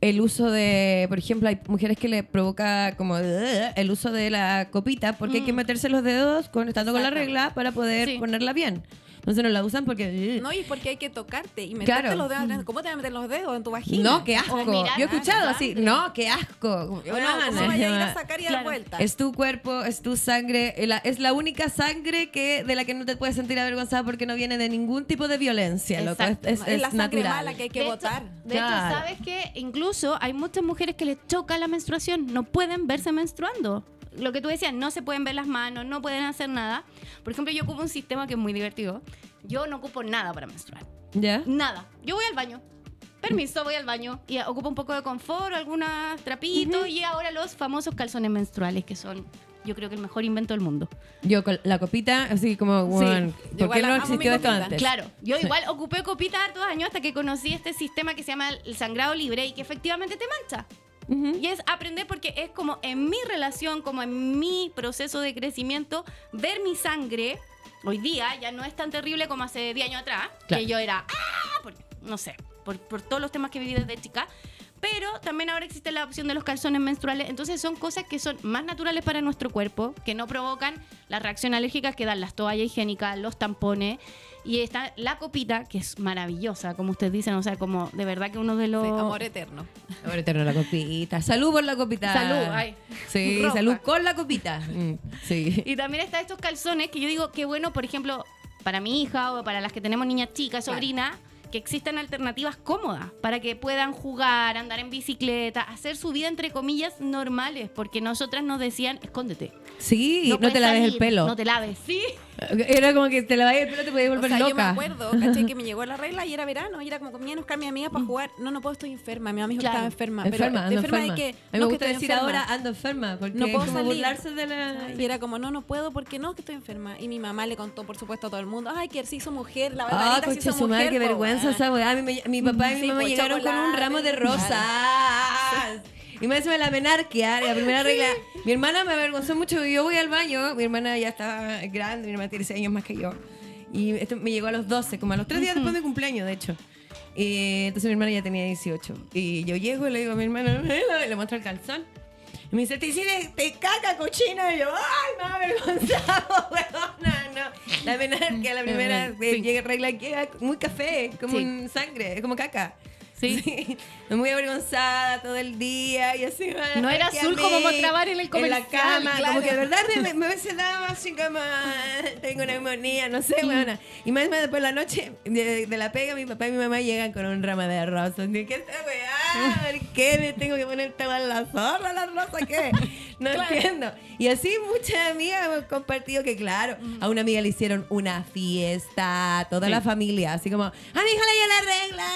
el uso de, por ejemplo, hay mujeres que le provoca como "Ugh", el uso de la copita porque hay que
Mm.
meterse los dedos con, estando con la regla para poder
Sí.
ponerla bien. Entonces no la usan porque... "Ugh".
No, y es porque hay que tocarte y meterte
Claro.
los dedos. ¿Cómo te vas a meter los dedos en tu vagina?
No, qué asco.
Mirar
Yo he escuchado así, no, qué asco.
No, ¿cómo
Ana,
vaya a ir a sacar y dar
Claro.
vueltas?
Es tu cuerpo, es tu sangre, eh, es la única sangre que de la que no te puedes sentir avergonzada porque no viene de ningún tipo de violencia, loco. Es,
Exacto.
es-
es, la sangre
natural.
mala que hay que
de
botar.
Hecho, de
Claro.
hecho, ¿sabes que Incluso hay muchas mujeres que les choca la menstruación, no pueden verse menstruando. Lo que tú decías, no se pueden ver las manos, no pueden hacer nada. Por ejemplo, yo ocupo un sistema que es muy divertido. Yo no ocupo nada para menstruar.
¿Ya?
Nada. Yo voy al baño. Permiso, voy al baño. Y ocupo un poco de confort, algunos trapitos y ahora los famosos calzones menstruales, que son, yo creo que el mejor invento del mundo.
Yo con la copita, así como, bueno, ¿por qué no existió esto antes?
Claro, yo
Sí.
igual ocupé copita hartos años hasta que conocí este sistema que se llama el sangrado libre y que efectivamente te mancha.
Ujú.
Y es aprender porque es como en mi relación, como en mi proceso de crecimiento, ver mi sangre hoy día ya no es tan terrible como hace 10 años atrás,
Claro.
que yo era, ¡ah! por- no sé, por, por todos los temas que viví desde chica. Pero también ahora existe la opción de los calzones menstruales. Entonces son cosas que son más naturales para nuestro cuerpo, que no provocan la reacción alérgica que dan las toallas higiénicas, los tampones. Y está la copita, que es maravillosa, como ustedes dicen. O sea, como de verdad que uno de los...
Sí, amor eterno.
Ahora eterno la copita. Salud por la copita.
Salud, ay.
Sí, salud con la copita. Mm, sí.
Y también está estos calzones que yo digo que bueno, por ejemplo, para mi hija o para las que tenemos niñas chicas,
Claro.
Que existan alternativas cómodas para que puedan jugar, andar en bicicleta, hacer su vida entre comillas normales, porque nosotras nos decían, escóndete.
Sí, no,
puedes
te laves el pelo.
No te laves. Sí. [LAUGHS]
Era como que te lavas el pelo te podías
O
volver
sea, yo me
loca.
acuerdo, ¿cachai? Que me [LAUGHS] llegó la regla y era verano y era como comía a buscar a mi amiga para jugar. No, no puedo, estoy enferma. Mi mamá me dijo
Claro.
que estaba enferma.
enferma,
pero
ando
de enferma
enferma.
de que.
A mí me
no, que
gusta
estoy
decir
enferma.
ahora ando enferma, porque
No puedo
como
salir.
burlarse de la...
Y era como, no, no puedo porque no, que estoy enferma. Y mi mamá le contó, por supuesto, a todo el mundo, ay, que se hizo mujer, la
Ah,
barbarita se hizo
su madre,
mujer.
qué
po,
vergüenza esa weá. Mi, mi papá y mi
Sí,
mamá llegaron con un ramo de rosas. Y me hace la menarquia, la primera regla. Mi hermana me avergonzó mucho. Yo voy al baño, mi hermana ya estaba grande, mi hermana tiene 6 años más que yo. Y esto me llegó a los 12, como a los 3 días después de mi cumpleaños, de hecho. Y entonces mi hermana ya tenía 18. Y yo llego y le digo a mi hermana, le muestro el calzón. Y me dice, te hiciste te caca cochina. Y yo, ay, me ha avergonzado, weona, [LAUGHS] no. La menarquia, la primera
Sí.
llega regla queda muy café, como
Sí.
un sangre, es como caca.
Sí.
Muy avergonzada todo el día y así. "Ay,
No era azul
amé",
como mostraban en el
En la
comercial,
cama,
claro.
como que de verdad me, me, hubiese dado así como, [LAUGHS] tengo una neumonía, no sé, weona. Y más después de la noche de, de la pega, mi papá y mi mamá llegan con un ramo de rosas. Y, ¿Qué esta weá? [LAUGHS] ¿Por qué me tengo que poner toda la zorra la rosa? ¿Qué? [LAUGHS] No entiendo. Y así muchas amigas hemos compartido que, claro, a una amiga le hicieron una fiesta, toda
Sí.
la familia, así como, ¡a mi hija dio la regla!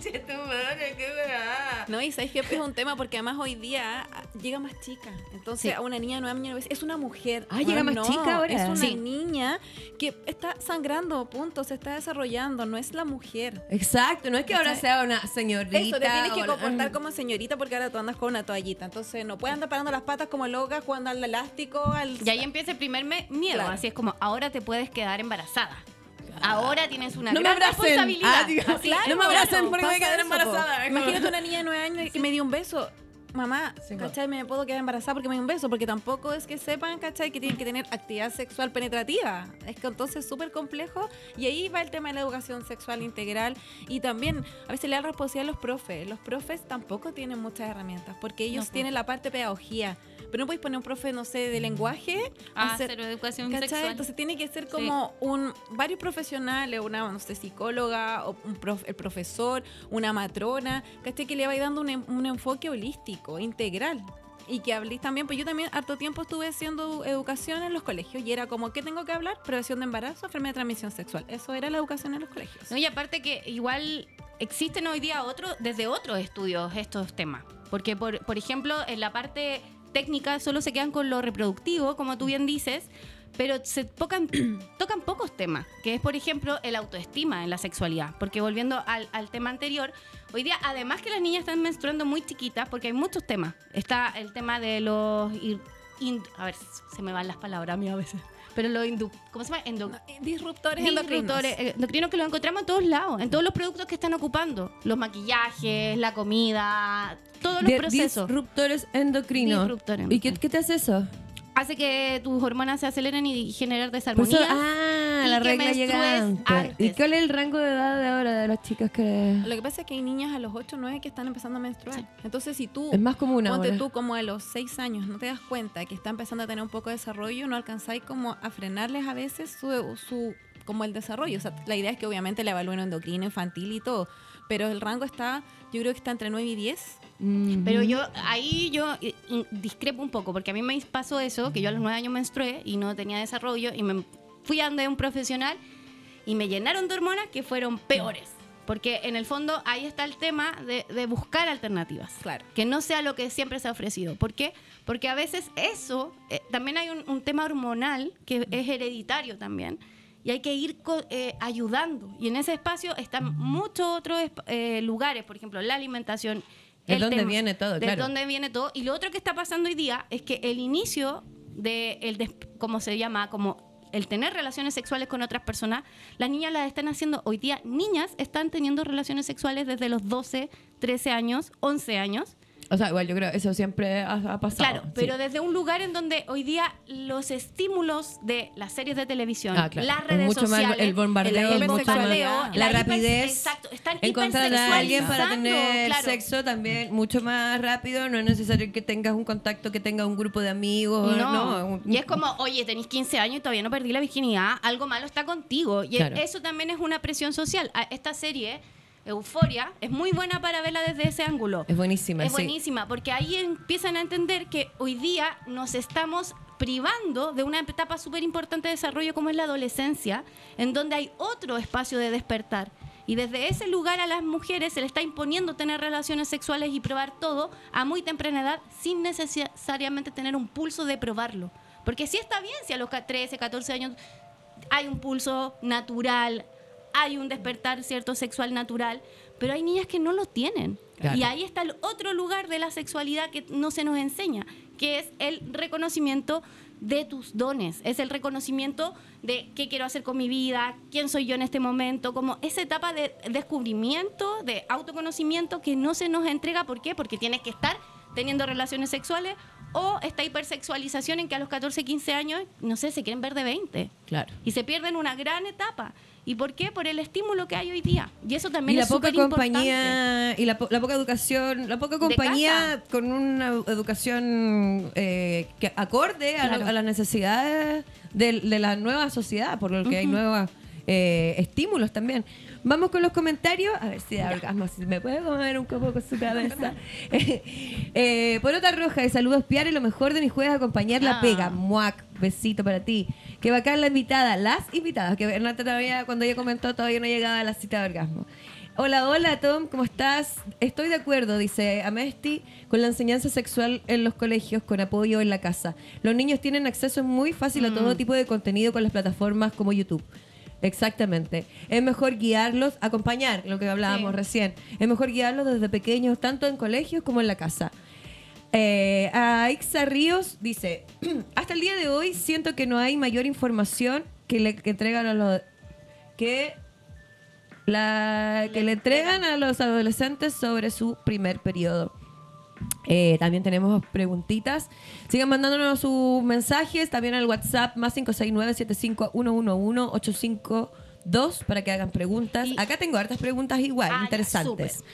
¡Oh, conche tu madre, qué weá!
No, y sabes que es un tema porque además hoy día ah, llega más chica. Entonces,
Sí.
a una niña de nueve años es una mujer.
Ah, llega más
no,
chica ahora.
Es una
Sí.
niña que está sangrando, punto, se está desarrollando, no es la mujer.
Exacto, no es que ahora sea una señorita.
Eso, te tienes que comportar como señorita porque ahora tú andas con una toallita. Entonces, no puedes andar parando las patas como loca, jugando al elástico, al...
Y ahí empieza el primer me- miedo.
Claro.
Así es como, ahora te puedes quedar embarazada. Ahora tienes una
No me
gran
abracen.
responsabilidad.
Ah, digo,
Así,
no me abracen porque voy a quedar embarazada.
Imagínate una [LAUGHS] niña de nueve años que me dio un beso. Mamá,
po.
¿cachai? Me puedo quedar embarazada porque me dio un beso, porque tampoco es que sepan, ¿cachai? Que tienen que tener actividad sexual penetrativa. Es que entonces es súper complejo y ahí va el tema de la educación sexual integral y también a veces le da responsabilidad a los profes. Los profes tampoco tienen muchas herramientas porque ellos
No, po.
tienen la parte pedagogía. Pero no podéis poner un profe, no sé, de lenguaje.
Ah,
hacer-
cero educación
¿Cachai?
sexual.
Entonces tiene que ser como un varios profesionales, una no sé, psicóloga, o un prof- el profesor, una matrona, ¿cachai? Que le vaya dando un, en- un enfoque holístico, integral. Y que habléis también, pues yo también harto tiempo estuve haciendo educación en los colegios y era como, ¿qué tengo que hablar? Prevención de embarazo, enfermedad de transmisión sexual. Eso era la educación en los colegios.
No, y aparte que igual existen hoy día otros, desde otros estudios estos temas. Porque, por, por ejemplo, en la parte técnica solo se quedan con lo reproductivo, como tú bien dices, pero se tocan, [CLEARS THROAT] tocan pocos temas, que es, por ejemplo, el autoestima en la sexualidad. Porque volviendo al, al tema anterior, hoy día, además que las niñas están menstruando muy chiquitas, porque hay muchos temas. Está el tema de los... a ver, se me van las palabras a mí a veces. Pero los ¿Cómo se llama? Endo-
Disruptores endocrinos.
disruptores eh, endocrinos que los encontramos en todos lados, en todos los productos que están ocupando. Los maquillajes, la comida, todos los procesos.
Disruptores endocrinos.
Disruptores
¿Y qué, qué te hace eso?
Hace que tus hormonas se aceleren y generar desarmonía.
ah,
y
la regla llega. ¿Y cuál es el rango de edad de ahora de las chicas que
Lo que pasa es que hay niñas a los 8 o 9 que están empezando a menstruar. Entonces, si tú
es más común
Ponte
ahora?
tú como a los 6 años, no te das cuenta que está empezando a tener un poco de desarrollo, no alcanzáis como a frenarles a veces su, su como el desarrollo. O sea, la idea es que obviamente le evalúen endocrino, infantil y todo, pero el rango está, yo creo que está entre 9 y 10.
Pero yo, ahí yo eh, discrepo un poco, porque a mí me pasó eso, que yo a los nueve años menstrué y no tenía desarrollo, y me fui a donde un profesional y me llenaron de hormonas que fueron peores. Porque en el fondo ahí está el tema de, de buscar alternativas.
Claro.
Que no sea lo que siempre se ha ofrecido. ¿Por qué? Porque a veces eso, eh, también hay un, un tema hormonal que es hereditario también. Y hay que ir eh, ayudando. Y en ese espacio están muchos otros eh, lugares, por ejemplo, la alimentación.
De
el
dónde
tema-
viene todo,
de
claro.
dónde viene todo. Y lo otro que está pasando hoy día es que el inicio de el des- ¿cómo se llama? Como el tener relaciones sexuales con otras personas, las niñas las están haciendo hoy día. Niñas están teniendo relaciones sexuales desde los 12, 13 años, 11 años.
O sea, igual yo creo eso siempre ha, ha pasado.
Claro,
sí.
pero desde un lugar en donde hoy día los estímulos de las series de televisión,
Ah, claro.
las
Es
redes
mucho más
sociales,
el bombardeo,
el hipersexualeo,
la,
la
rapidez,
exacto, están
encontrar a alguien para tener
claro.
sexo también mucho más rápido, no es necesario que tengas un contacto, que tengas un grupo de amigos, no,
No, y es como, oye, tenéis 15 años y todavía no perdí la virginidad, algo malo está contigo. Y
Claro.
eso también es una presión social. Esta serie, Euforia, es muy buena para verla desde ese ángulo.
es buenísima,
Es
sí.
buenísima, porque ahí empiezan a entender que hoy día nos estamos privando de una etapa súper importante de desarrollo como es la adolescencia, en donde hay otro espacio de despertar. Y desde ese lugar a las mujeres se le está imponiendo tener relaciones sexuales y probar todo a muy temprana edad sin necesariamente tener un pulso de probarlo. Porque sí está bien si a los ca- 13, 14 años hay un pulso natural, hay un despertar cierto sexual natural, pero hay niñas que no lo tienen.
Claro.
Y ahí está el otro lugar de la sexualidad que no se nos enseña, que es el reconocimiento de tus dones, es el reconocimiento de qué quiero hacer con mi vida, quién soy yo en este momento, como esa etapa de descubrimiento, de autoconocimiento que no se nos entrega, ¿por qué? Porque tienes que estar teniendo relaciones sexuales o esta hipersexualización en que a los 14, 15 años, no sé, se quieren ver de 20
Claro.
y se pierden una gran etapa. ¿Y por qué? Por el estímulo que hay hoy día. Y eso también
Y la
es
poca
súper importante.
compañía, y la, po- la poca educación, la poca compañía con una educación eh, que acorde a, a las necesidades de, de la nueva sociedad, por lo que hay nuevas eh, estímulos también. Vamos con los comentarios. A ver si da orgasmo, si me puede comer un poco con su cabeza. [LAUGHS] [LAUGHS] eh, Porota Roja, de saludos Piar y lo mejor de mi jueves es acompañar la
Ah.
pega. Muac, besito para ti. Que bacán la invitada, las invitadas, que Renata todavía, cuando ella comentó, todavía no llegaba a la cita de orgasmo. Hola, hola Tom, ¿cómo estás? Estoy de acuerdo, dice Amesti, con la enseñanza sexual en los colegios, con apoyo en la casa. Los niños tienen acceso muy fácil a todo tipo de contenido con las plataformas como YouTube. Exactamente. Es mejor guiarlos, acompañar, lo que hablábamos
Sí.
recién. Es mejor guiarlos desde pequeños, tanto en colegios como en la casa. Eh, a Ixa Ríos dice, [CLEARS THROAT] hasta el día de hoy siento que no hay mayor información que le que entregan a los que la que le entregan a los adolescentes sobre su primer periodo. Eh, también tenemos preguntitas. Sigan mandándonos sus mensajes también al WhatsApp más 569-75-111-852 para que hagan preguntas.
Y-
Acá tengo hartas preguntas igual,
Ah, ya,
interesantes.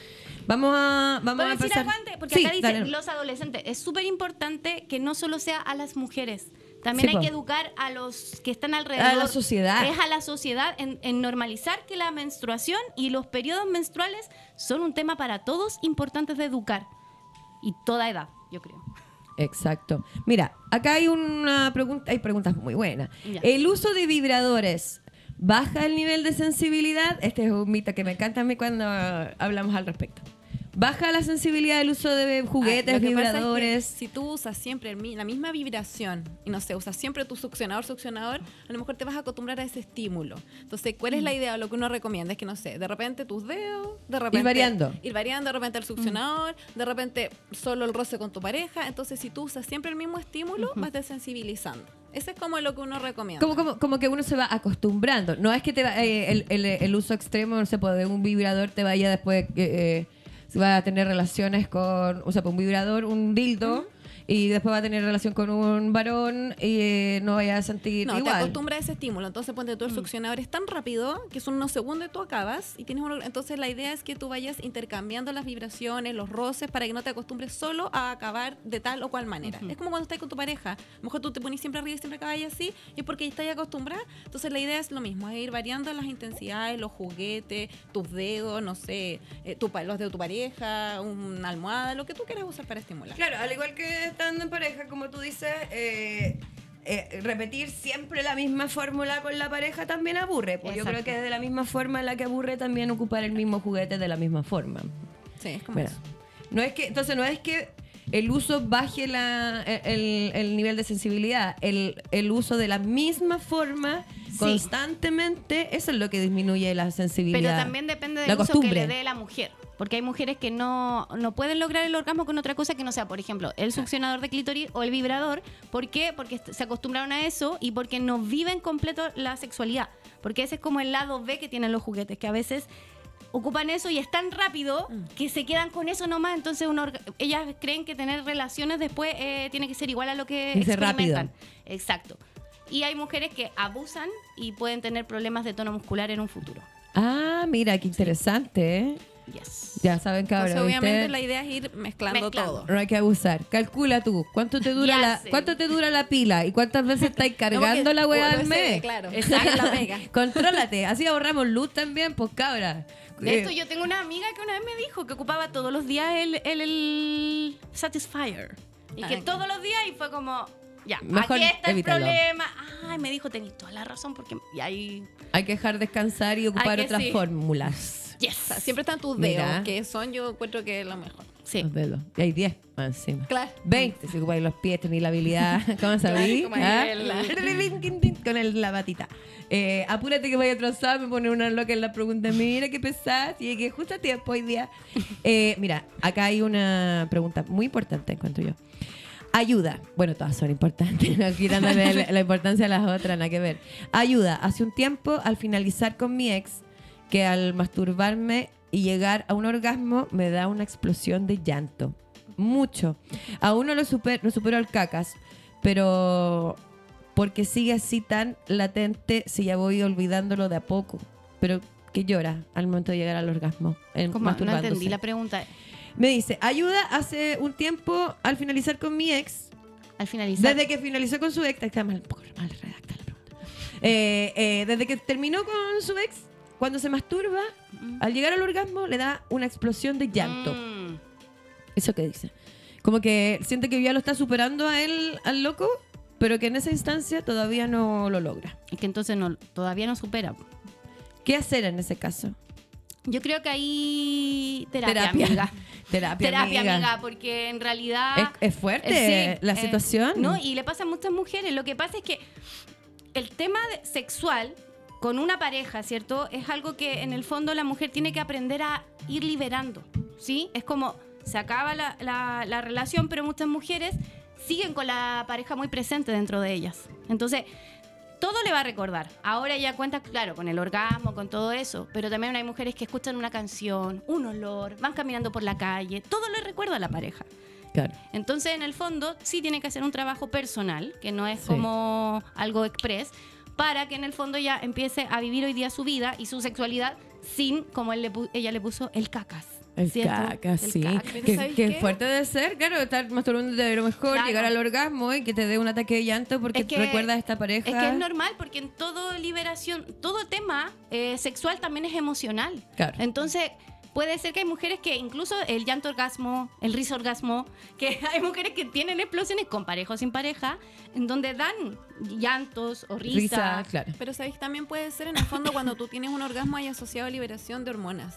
Vamos a vamos
¿Puedo
a
decir
pasar.
Porque
Sí,
acá dice
dale.
los adolescentes. Es súper importante que no solo sea a las mujeres. También
Sí,
hay
po.
que educar a los que están alrededor.
A la sociedad.
Es a la sociedad en, en normalizar que la menstruación y los periodos menstruales son un tema para todos importantes de educar. Y toda edad, yo creo.
Exacto. Mira, acá hay una pregunta, hay preguntas muy buenas.
Ya.
El uso de vibradores baja el nivel de sensibilidad. Este es un mito que me encanta a mí cuando hablamos al respecto. Baja la sensibilidad del uso de juguetes,
Ah, lo que pasa es que
vibradores.
si tú usas siempre la misma vibración y no sé, usas siempre tu succionador, succionador, a lo mejor te vas a acostumbrar a ese estímulo. Entonces, ¿cuál es la idea o lo que uno recomienda? Es que no sé, de repente tus dedos, de repente.
variando.
Ir variando, de repente el succionador, de repente solo el roce con tu pareja. Entonces, si tú usas siempre el mismo estímulo, vas desensibilizando. Ese es como lo que uno recomienda.
Como, como, como que uno se va acostumbrando. No es que te va- eh, el, el- el uso extremo, no sé, pues, de un vibrador te vaya después, eh, eh, se va a tener relaciones con, o sea, pues, un vibrador, un dildo, y después va a tener relación con un varón y eh, no vaya a sentir
No, te
igual.
acostumbras a ese estímulo. Entonces, ponte tú el succionador es tan rápido que son unos segundos y tú acabas. Y tienes un- Entonces, la idea es que tú vayas intercambiando las vibraciones, los roces, para que no te acostumbres solo a acabar de tal o cual manera. Es como cuando estás con tu pareja. A lo mejor tú te pones siempre arriba y siempre acabas así, y es porque ya estás acostumbrada. Entonces, la idea es lo mismo: es ir variando las intensidades, los juguetes, tus dedos, no sé, eh, tu, pa- los de tu pareja, una almohada, lo que tú quieras usar para estimular.
Claro, al igual que estando en pareja, como tú dices, eh, eh, repetir siempre la misma fórmula con la pareja también aburre. Pues yo creo que es de la misma forma en la que aburre también ocupar el mismo juguete de la misma forma.
Sí, es como
Mira,
eso.
no es que, entonces no es que el uso baje la, el, el nivel de sensibilidad, el, el uso de la misma forma constantemente, eso es lo que disminuye la sensibilidad.
Pero también depende del
la
uso
costumbre.
que le dé la mujer. Porque hay mujeres que no, no pueden lograr el orgasmo con otra cosa que no sea, por ejemplo, el succionador de clítoris o el vibrador. ¿Por qué? Porque se acostumbraron a eso y porque no viven completo la sexualidad. Porque ese es como el lado B que tienen los juguetes, que a veces ocupan eso y es tan rápido
Mm.
que se quedan con eso nomás. Entonces ellas creen que tener relaciones después eh, tiene que ser igual a lo que
Dice
experimentan.
rápido.
Exacto. Y hay mujeres que abusan y pueden tener problemas de tono muscular en un futuro.
Ah, mira, qué interesante, ¿eh?
Yes.
Ya saben, cabrón.
Entonces, obviamente, la idea es ir mezclando,
Mezclando.
todo.
No hay que abusar. Calcula tú, ¿cuánto te dura la
sé.
cuánto te dura la pila y cuántas veces [LAUGHS] estáis cargando
porque-
la weá al mes?
claro.
Exacto.
La mega. [LAUGHS]
Contrólate, así ahorramos luz también, pues cabra.
De esto
Eh,
yo tengo una amiga que una vez me dijo que ocupaba todos los días el, el, el Satisfyer. Y
Ah,
que todos los días y fue como, ya,
Mejor
aquí está
evítalo.
el problema. Ay, me dijo, tenés toda la razón porque... Y ahí...
hay que dejar descansar y ocupar
que
otras
sí.
fórmulas.
Yes.
O sea, siempre están tus
Mira.
dedos, que son, yo encuentro que es lo mejor.
Sí.
Los dedos. Y hay 10 más encima.
Claro.
20 si ocupáis los pies, tenéis la habilidad. [LAUGHS] ¿Cómo sabéis? ¿Ah? [LAUGHS] Con el, la batita. Eh, apúrate que vaya a trozar, me pone una loca en la pregunta. Mira qué pesada. Y que justo a tiempo hoy día. Eh, mira, acá hay una pregunta muy importante, encuentro yo. Ayuda. Bueno, todas son importantes, no quitándole la, [LAUGHS] la importancia a las otras, nada que ver. Ayuda. Hace un tiempo, al finalizar con mi ex, que al masturbarme y llegar a un orgasmo me da una explosión de llanto. Mucho. Aún no lo, super, no supero al cacas, pero porque sigue así tan latente si ya voy olvidándolo de a poco. Pero que llora al momento de llegar al orgasmo.
Como, no entendí la pregunta.
Me dice, ayuda hace un tiempo al finalizar con mi ex,
Al finalizar.
desde que finalizó con su ex, está mal, mal redactada la pregunta. Eh, eh, desde que terminó con su ex, cuando se masturba,
Mm.
al llegar al orgasmo le da una explosión de llanto.
Mm.
Eso que dice. Como que siente que ya lo está superando a él, al loco, pero que en esa instancia todavía no lo logra.
Es que entonces no, todavía no supera.
¿Qué hacer en ese caso?
Yo creo que hay terapia, amiga. [LAUGHS]
Terapia,
Terapia, amiga.
amiga.
porque en realidad...
Es, es fuerte
Eh, sí,
la
eh,
situación.
No, y le pasa a muchas mujeres. Lo que pasa es que el tema sexual con una pareja, ¿cierto? Es algo que en el fondo la mujer tiene que aprender a ir liberando, ¿sí? Es como se acaba la, la- la relación, pero muchas mujeres siguen con la pareja muy presente dentro de ellas. Entonces, todo le va a recordar. Ahora ya cuenta, claro, con el orgasmo, con todo eso, pero también hay mujeres que escuchan una canción, un olor, van caminando por la calle, todo le recuerda a la pareja.
Claro.
Entonces, en el fondo, sí tiene que hacer un trabajo personal, que no es
Sí.
como algo express, para que en el fondo ya empiece a vivir hoy día su vida y su sexualidad sin, como él le ella le puso, el cacas.
El
¿cierto?
caca, sí. Que,
¿sabes
que
qué?
fuerte de ser, claro, estar masturbando de lo mejor,
Claro.
llegar al orgasmo y que te dé un ataque de llanto porque
Es que-
recuerda a esta pareja.
Es que es normal porque en todo liberación, todo tema eh, sexual también es emocional.
Claro.
Entonces, puede ser que hay mujeres que incluso el llanto orgasmo, el risa orgasmo, que [LAUGHS] hay mujeres que tienen explosiones con pareja o sin pareja, en donde dan llantos o risa.
Risa, claro.
Pero sabéis que también puede ser en el fondo cuando tú tienes un orgasmo hay asociado a liberación de hormonas.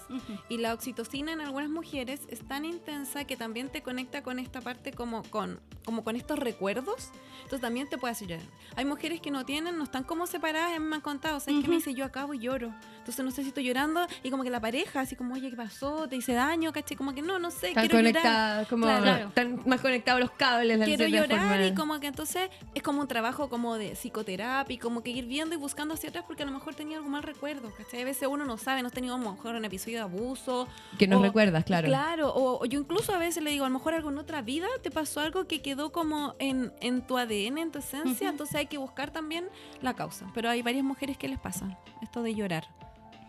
Y la oxitocina en algunas mujeres es tan intensa que también te conecta con esta parte como con, como con estos recuerdos. Entonces también te puede hacer llorar. Hay mujeres que no tienen, no están como separadas, me han contado, o sea, es que me dice yo acabo y lloro. Entonces no sé si estoy llorando y como que la pareja, así como, oye, ¿qué pasó? ¿Te hice daño? ¿Caché? Como que no, no sé,
Están
quiero llorar.
conectados, como
Claro.
están más conectados los cables.
Quiero llorar
forma.
y como que entonces es como un trabajo como de psicoterapia y como que ir viendo y buscando hacia atrás porque a lo mejor tenía algún mal recuerdo, ¿cachai? A veces uno no sabe, no has tenido a lo mejor un episodio de abuso.
Que nos
o-
recuerdas, claro.
Claro, o, o yo incluso a veces le digo, a lo mejor algo en otra vida te pasó algo que quedó como en, en tu ADN, en tu esencia, entonces hay que buscar también la causa. Pero hay varias mujeres que les pasa esto de llorar.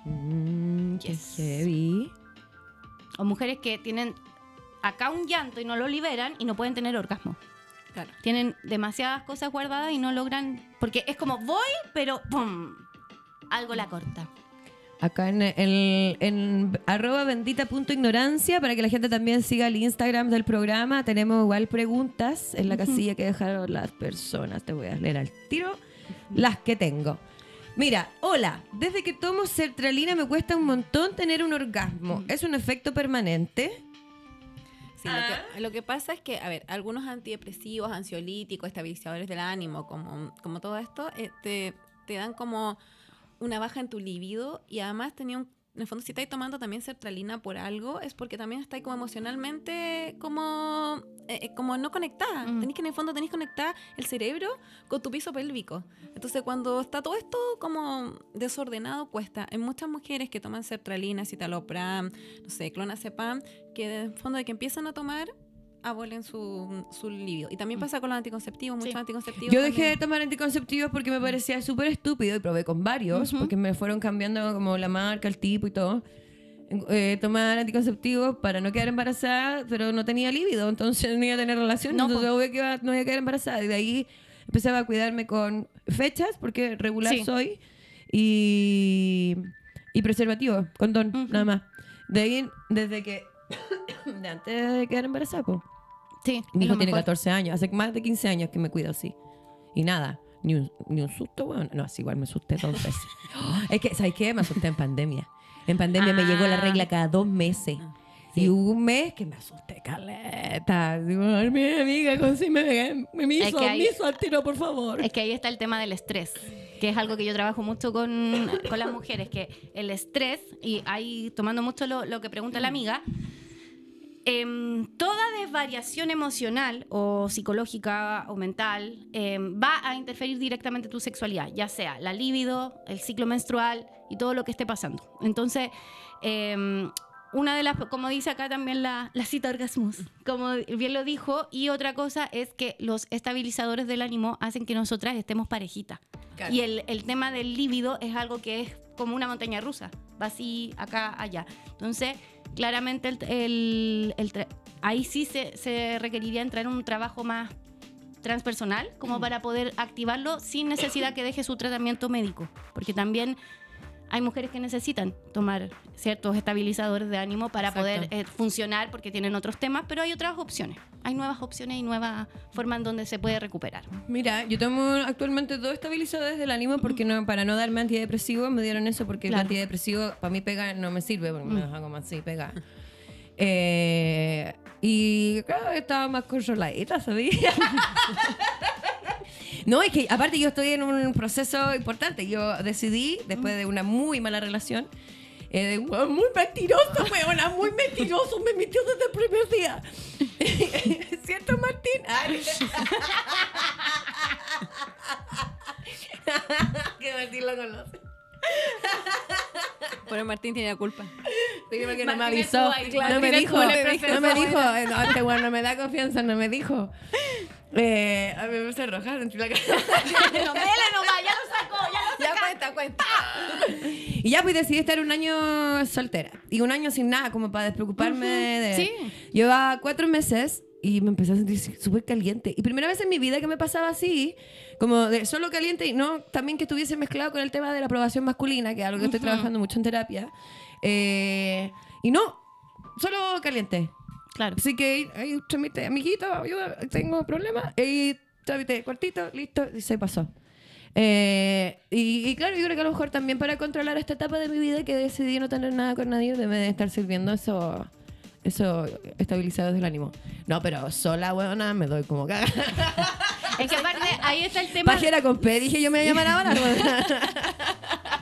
Mm, qué
Yes.
heavy.
O mujeres que tienen acá un llanto y no lo liberan y no pueden tener orgasmo.
Claro.
Tienen demasiadas cosas guardadas y no logran. Porque es como voy, pero ¡pum! Algo la corta.
Acá en, el en arroba bendita punto ignorancia, para que la gente también siga el Instagram del programa, tenemos igual preguntas en la casilla que dejaron las personas. Te voy a leer al tiro las que tengo. Mira, hola, desde que tomo sertralina me cuesta un montón tener un orgasmo. ¿Es un efecto permanente?
Sí, lo, que, lo que pasa es que, a ver, algunos antidepresivos, ansiolíticos, estabilizadores del ánimo, como, como todo esto, eh, te, te dan como una baja en tu libido y además tenía un, en el fondo si estáis tomando también sertralina por algo es porque también estáis como emocionalmente como, eh, eh, como no conectada.
Mm.
Tenéis que en el fondo tenéis que conectar el cerebro con tu piso pélvico. Entonces cuando está todo esto como desordenado cuesta. Hay muchas mujeres que toman sertralina, citalopram, no sé, clonazepam, que en el fondo de que empiezan a tomar abolen su, su libido. Y también pasa con los anticonceptivos, muchos
Sí.
anticonceptivos.
Yo dejé de
también.
tomar anticonceptivos porque me parecía súper estúpido y probé con varios,
Ujú.
porque me fueron cambiando como la marca, el tipo y todo. Eh, tomar anticonceptivos para no quedar embarazada, pero no tenía líbido, entonces no iba a tener relación,
No,
entonces obvio que iba- no iba a quedar embarazada. Y de ahí empezaba a cuidarme con fechas, porque regular
Sí.
soy, y, y preservativo, condón,
Ujú.
nada más. De ahí, desde que, [COUGHS] de antes de quedar embarazada, pues.
Sí.
Mi hijo tiene
mejor.
14 años, hace más de 15 años que me cuido así. Y nada, ni un, ni un susto, weón. No, así igual me asusté dos veces. [GASPS] es que, ¿sabes qué? Me asusté en pandemia. En pandemia me llegó la
Ah.
regla cada dos meses.
Sí.
Y hubo un mes que me asusté, caleta. Digo, ay, mi amiga, consígueme, me, hizo, me hizo al tiro, por favor.
Es que ahí está el tema del estrés, que es algo que yo trabajo mucho con, con las mujeres, que el estrés, y ahí tomando mucho lo, lo que pregunta la amiga, em, toda desvariación emocional o psicológica o mental em, va a interferir directamente en tu sexualidad, ya sea la libido, el ciclo menstrual y todo lo que esté pasando. Entonces, em, una de las, como dice acá también la, la cita orgasmus, como bien lo dijo, y otra cosa es que los estabilizadores del ánimo hacen que nosotras estemos parejitas.
Claro.
Y el, el tema del líbido es algo que es como una montaña rusa, va así, acá, allá. Entonces, claramente el, el- ahí sí se, se requeriría entrar en un trabajo más transpersonal como para poder activarlo sin necesidad que deje su tratamiento médico. Porque también hay mujeres que necesitan tomar ciertos estabilizadores de ánimo para
Exacto.
poder eh, funcionar porque tienen otros temas, pero hay otras opciones. Hay nuevas opciones y nuevas formas en donde se puede recuperar.
Mira, yo tomo actualmente dos estabilizadores del ánimo porque no, para no darme antidepresivo me dieron eso porque
Claro.
el antidepresivo para mí pega no me sirve porque me deja como así pega. Eh, y claro, estaba más controladita, ¿sabías? [LAUGHS] No, es que aparte yo estoy en un proceso importante. Yo decidí, después de una muy mala relación, eh, muy mentiroso, weona, muy mentiroso, me mintió desde el primer día. [LAUGHS] ¿Cierto, Martín? [LAUGHS] Que Martín lo conoce.
Pero Martín tiene la culpa.
Sí, porque no me avisó.
claro,
no me dijo, no me dijo, no, este weón no me da confianza, no me dijo. Eh, a mí me puse roja la casa. [LAUGHS]
no, dele nomás, ya lo sacó, ya lo
Ya cuenta, cuenta.
Y ya pues decidí estar un año soltera. Y un año sin nada, como para despreocuparme de...
Sí.
Llevaba cuatro meses y me empecé a sentir súper caliente. Y primera vez en mi vida que me pasaba así, como de solo caliente y no también que estuviese mezclado con el tema de la aprobación masculina, que es algo que estoy trabajando mucho en terapia. Eh, y no, solo caliente.
Claro.
Así que ahí trámite, amiguito, ayuda, tengo problemas. Y trámite, cuartito, listo, y se pasó. Eh, y, y claro, yo creo que a lo mejor también para controlar esta etapa de mi vida que decidí no tener nada con nadie, debe de estar sirviendo eso, eso estabilizadores del ánimo. No, pero sola, weona, me doy como caga. [LAUGHS]
Es que aparte, ahí está el tema.
Pajera con P, dije yo me voy a llamar ahora. [LAUGHS]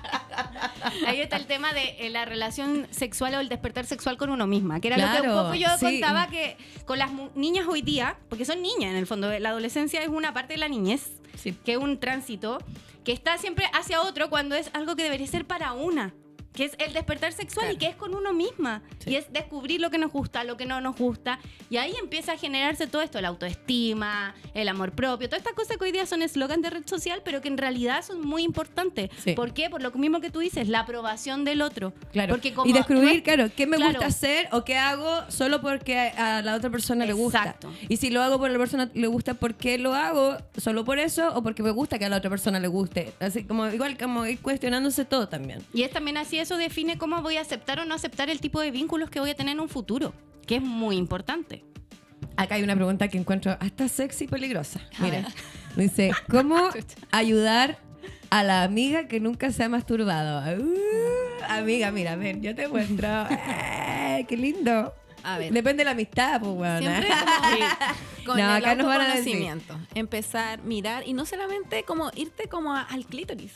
Ahí está el tema de eh, la relación sexual o el despertar sexual con uno misma, que era lo que
Claro,
un poco yo
sí.
contaba que con las niñas hoy día, porque son niñas en el fondo, la adolescencia es una parte de la niñez,
Sí.
que es un tránsito, que está siempre hacia otro cuando es algo que debería ser para una. Que es el despertar sexual
Claro.
y que es con uno misma.
Sí.
Y es descubrir lo que nos gusta, lo que no nos gusta. Y ahí empieza a generarse todo esto: la autoestima, el amor propio. Todas estas cosas que hoy día son eslogan de red social, pero que en realidad son muy importantes.
Sí.
¿Por qué? Por lo mismo que tú dices, la aprobación del otro.
Claro.
Porque como
y descubrir, claro, qué me
Claro.
gusta hacer o qué hago solo porque a, la otra persona le gusta.
Exacto.
Y si lo hago por la persona le gusta, ¿por qué lo hago? ¿Solo por eso o porque me gusta que a la otra persona le guste? Así como igual como ir cuestionándose todo también.
Y es también así, eso define cómo voy a aceptar o no aceptar el tipo de vínculos que voy a tener en un futuro, que es muy importante.
Acá hay una pregunta que encuentro hasta sexy y peligrosa. Mira, dice, ¿cómo [LAUGHS] ayudar a la amiga que nunca se ha masturbado? Uh, amiga, mira, ven, yo te muestro. [LAUGHS] Eh, ¡Qué lindo!
A ver.
Depende de la amistad, pues, weona.
Siempre [LAUGHS] como con
No,
el
acá nos van a decir.
Empezar, mirar y no solamente como irte como a- al clítoris.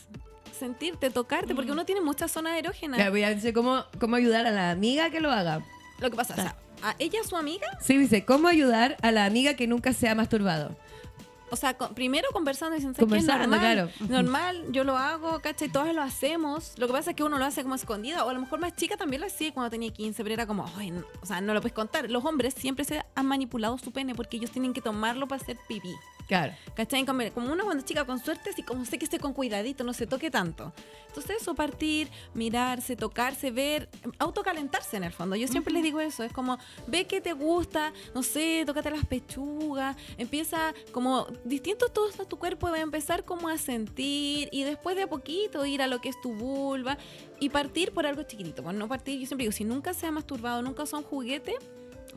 Sentirte, tocarte, porque uno tiene muchas zonas erógenas.
Ya, voy a decir cómo, cómo ayudar a la amiga que lo haga.
Lo que pasa, o sea, a ella, su amiga,
Sí, dice, ¿cómo ayudar a la amiga que nunca se ha masturbado?
O sea, con- primero conversando y diciendo, ¿sabes qué? es
Conversando,
normal,
claro. [LAUGHS]
normal, yo lo hago, ¿cachai? Todos lo hacemos. Lo que pasa es que uno lo hace como escondida, o a lo mejor más chica también lo hacía cuando tenía 15, pero era como, "Ay, no", o sea, no lo puedes contar. Los hombres siempre se han manipulado su pene porque ellos tienen que tomarlo para hacer pipí.
Claro.
¿Cachai? Como, uno cuando es chica con suerte, así como sé que esté con cuidadito, no se toque tanto. Entonces eso, partir, mirarse, tocarse, ver, autocalentarse en el fondo. Yo siempre les digo eso, es como, ve que te gusta, no sé, tócate las pechugas, empieza como distinto todo está tu cuerpo, va a empezar como a sentir y después de a poquito ir a lo que es tu vulva y partir por algo chiquitito. Bueno, no partir, yo siempre digo, si nunca se ha masturbado, nunca son juguete,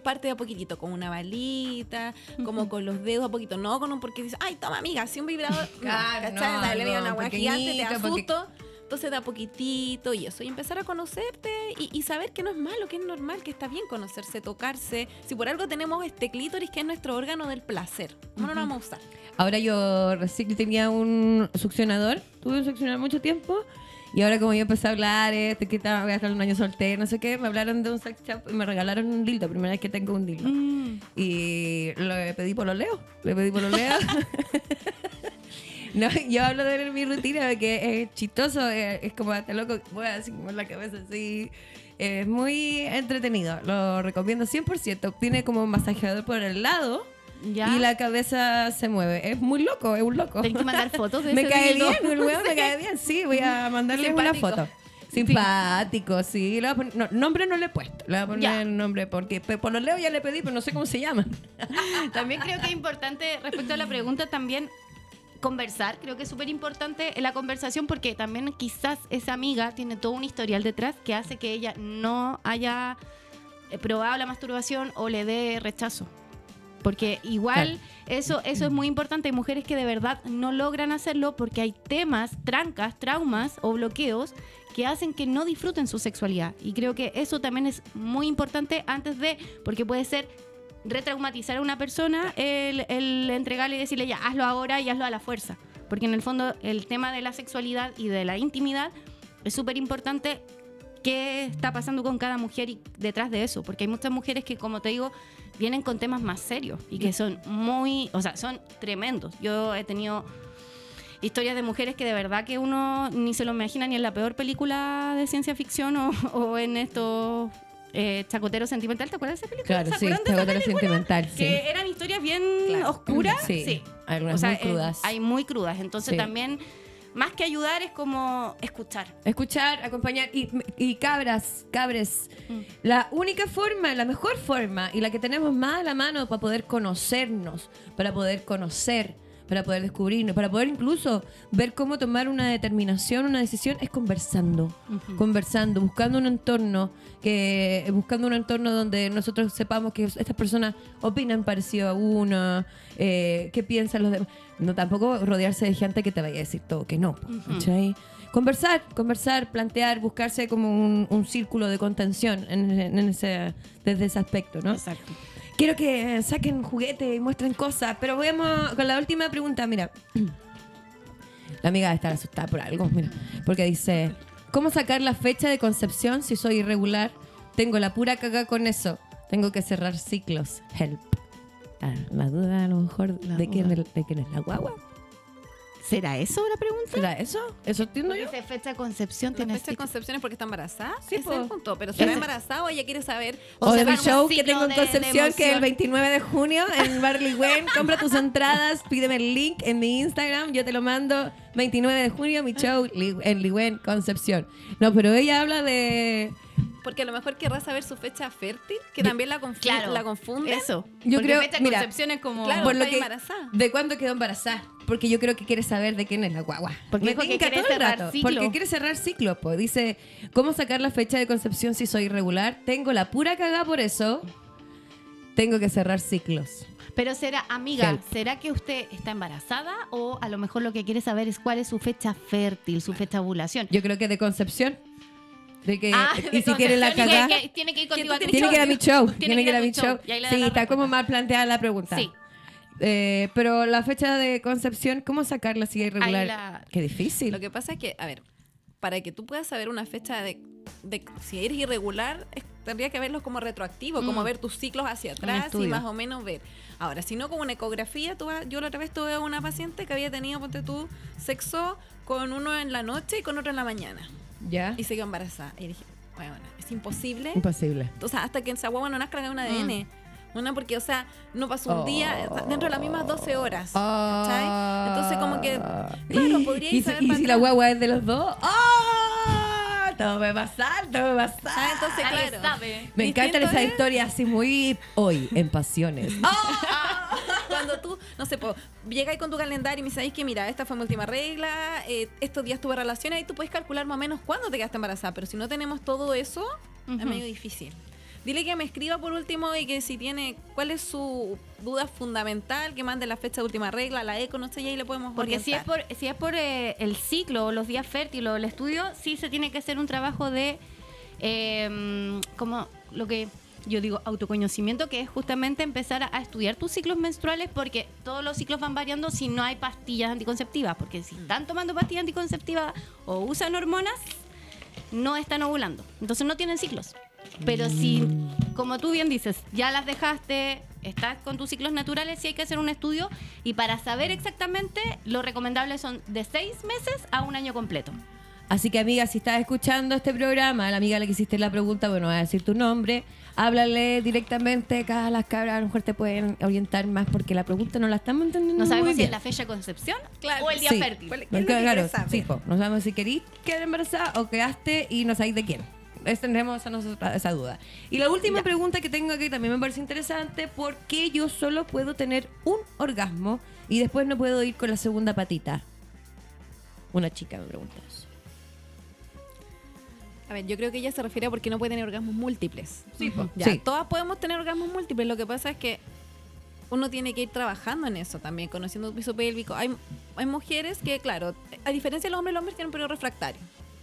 parte de a poquitito, con una balita, como con los dedos a poquito, no con un porque dices, ay, toma amiga, así un vibrador, no,
Claro,
¿cachai?
no,
Dale, una hueá gigante, te
porque-
asusto. Entonces da poquitito y eso, y empezar a conocerte y, y saber que no es malo, que es normal, que está bien conocerse, tocarse. Si por algo tenemos este clítoris que es nuestro órgano del placer, ¿cómo no lo vamos a usar?
Ahora yo recién tenía un succionador, tuve un succionador mucho tiempo. Y ahora como yo empecé a hablar, este, que estaba, voy a estar un año soltero, no sé qué, me hablaron de un sex shop y me regalaron un dildo, primera vez que tengo un dildo.
Mm.
Y le pedí por los leo, le pedí por los leo. [LAUGHS] no, [LAUGHS] yo hablo de mi rutina porque es chistoso, es, es como hasta loco, voy así como en la cabeza así. Es muy entretenido, lo recomiendo 100%. Tiene como un masajeador por el lado
Ya.
y la cabeza se mueve. Es muy loco, es un loco.
Tenés que mandar [LAUGHS] fotos de
me cae bien, el huevo me [LAUGHS] cae bien. Sí, voy a mandarle una foto. Simpático, sí. Le voy a poner- no, nombre no le he puesto. Le voy a poner
Ya.
el nombre porque por lo leo ya le pedí, pero no sé cómo se llama.
También creo que es importante, respecto a la pregunta, también conversar. Creo que es súper importante la conversación porque también quizás esa amiga tiene todo un historial detrás que hace que ella no haya eh, probado la masturbación o le dé rechazo. Porque igual eso, eso es muy importante. Hay mujeres que de verdad no logran hacerlo porque hay temas, trancas, traumas o bloqueos que hacen que no disfruten su sexualidad. Y creo que eso también es muy importante antes de, porque puede ser retraumatizar a una persona el, el entregarle y decirle ya, hazlo ahora y hazlo a la fuerza. Porque en el fondo el tema de la sexualidad y de la intimidad es súper importante qué está pasando con cada mujer y detrás de eso. Porque hay muchas mujeres que, como te digo, vienen con temas más serios y que son muy, o sea, son tremendos. Yo he tenido historias de mujeres que de verdad que uno ni se lo imagina ni en la peor película de ciencia ficción o, [LAUGHS] o en estos eh, Chacotero Sentimental. ¿Te acuerdas de esa película?
Claro,
¿Se
sí. Chacotero sentimental, sí.
Que eran historias bien
Claro.
oscuras.
Sí, algunas
O sea,
muy
eh,
crudas.
hay muy crudas. Entonces
Sí.
también, más que ayudar, es como escuchar.
Escuchar, acompañar y, y cabras, cabres.
Mm.
La única forma, la mejor forma y la que tenemos más a la mano para poder conocernos, para poder conocer, para poder descubrirnos, para poder incluso ver cómo tomar una determinación, una decisión, es conversando. Conversando, buscando un entorno que buscando un entorno donde nosotros sepamos que estas personas opinan parecido a uno, eh, qué piensan los demás. No tampoco rodearse de gente que te vaya a decir todo que no. ¿cachai? Conversar, conversar, plantear, buscarse como un, un círculo de contención en, en ese, desde ese aspecto, ¿no?
Exacto.
Quiero que saquen juguetes y muestren cosas, pero vamos con la última pregunta. Mira, [CLEARS THROAT] la amiga debe estar asustada por algo, mira, porque dice, ¿cómo sacar la fecha de concepción si soy irregular? Tengo la pura caga con eso. Tengo que cerrar ciclos. Help. Ah, la duda a lo mejor
La
de quién, de quién es la guagua.
¿Será eso la pregunta?
¿Será eso? ¿Eso entiendo yo?
Dice fecha de concepción
La
tiene
fecha de concepción es porque está embarazada.
Sí,
es el punto. Pero ¿será embarazada o ella quiere saber?
O, mi
cerrar un
show que tengo en Concepción, que el
emoción.
29 de junio en Barley Wen. Compra tus entradas, pídeme el link en mi Instagram, yo te lo mando. 29 de junio, mi show en Ligüen, Concepción. No, pero ella habla de...
Porque a lo mejor querrá saber su fecha fértil, que
Yo-
también la, confu-
Claro.
la confunde.
Eso.
Yo
Porque
creo-
fecha de
mira,
concepción es como...
Claro,
por lo que,
embarazada.
¿De cuándo quedó embarazada? Porque yo creo que quiere saber de quién es la guagua.
Porque
Me
dijo que quiere
todo el
cerrar
rato,
ciclo.
Porque quiere cerrar ciclo. Pues. Dice, ¿cómo sacar la fecha de concepción si soy irregular? Tengo la pura cagada por eso. Tengo que cerrar ciclos.
Pero será, amiga,
Help.
¿será que usted está embarazada o a lo mejor lo que quiere saber es cuál es su fecha fértil, su fecha de ovulación?
Yo creo que de concepción. De que,
Ah, [LAUGHS]
y si tiene la cagada...
que- Tiene que ir contigo a tu
Tiene que ir a mi show. Tiene que ir a mi show.
Y ahí le da
Sí, está como mal planteada la pregunta.
Sí.
Eh, pero la fecha de concepción, ¿cómo sacarla si es irregular?
La-
Qué difícil.
Lo que pasa es que, a ver, para que tú puedas saber una fecha de, de si eres irregular, es- tendría que verlos como retroactivo, como
Mm.
ver tus ciclos hacia atrás y más o menos ver. Ahora, si no como una ecografía, tú vas- yo la otra vez tuve una paciente que había tenido, ponte tú, sexo con uno en la noche y con otro en la mañana.
¿Ya?
Y se quedó embarazada. Y dije, bueno, es imposible.
Imposible.
O sea, hasta que esa guagua no nazca de un ADN. Una porque, o sea, no pasó un
Oh.
día, dentro de las mismas 12 horas.
Ah.
¿cachai? Entonces, como que, claro, podría
¿Y, si-
saber
y
para
si la guagua es de los dos? ¡Ah! Todo puede pasar, todo puede pasar.
Ah, entonces,
Nadie
claro.
sabe.
Me encantan esas
es-
historias así muy hoy, en pasiones. [LAUGHS]
Cuando tú, no sé, po, llegáis con tu calendario y me sabéis que, mira, esta fue mi última regla, eh, estos días tuve relaciones, y tú puedes calcular más o menos cuándo te quedaste embarazada. Pero si no tenemos todo eso, es medio difícil. Dile que me escriba por último y que si tiene, cuál es su duda fundamental, que mande la fecha de última regla, la eco, no sé, y ahí le podemos
Porque si es por, si es por eh, el ciclo, los días fértiles o el estudio, sí se tiene que hacer un trabajo de, eh, como lo que yo digo, autoconocimiento, que es justamente empezar a, a estudiar tus ciclos menstruales, porque todos los ciclos van variando si no hay pastillas anticonceptivas, porque si están tomando pastillas anticonceptivas o usan hormonas, no están ovulando. Entonces no tienen ciclos. Pero si, como tú bien dices, ya las dejaste, estás con tus ciclos naturales, sí hay que hacer un estudio. Y para saber exactamente, lo recomendable son de seis meses a un año completo.
Así que, amiga, si estás escuchando este programa, la amiga a la que hiciste la pregunta, bueno, va a decir tu nombre, háblale directamente, cada las cabras a lo mejor te pueden orientar más porque la pregunta no la estamos entendiendo
No sabemos
muy
si
bien.
es la fecha de concepción
Claro,
o el día
Sí.
fértil.
¿Cuál- qué es
Porque,
lo que
claro, sí, po, no sabemos si querís quedar embarazada o quedaste y no sabéis de quién. Es- Tendremos a nosotros esa duda. Y la última
Ya.
pregunta que tengo aquí también me parece interesante, ¿por qué yo solo puedo tener un orgasmo y después no puedo ir con la segunda patita? Una chica me pregunta eso.
A ver, yo creo que ella se refiere a porque no puede tener orgasmos múltiples.
Sí.
Ya,
Sí.
todas podemos tener orgasmos múltiples. Lo que pasa es que uno tiene que ir trabajando en eso también, conociendo tu piso pélvico. Hay, hay mujeres que, claro, a diferencia de los hombres, los hombres tienen un periodo refractario.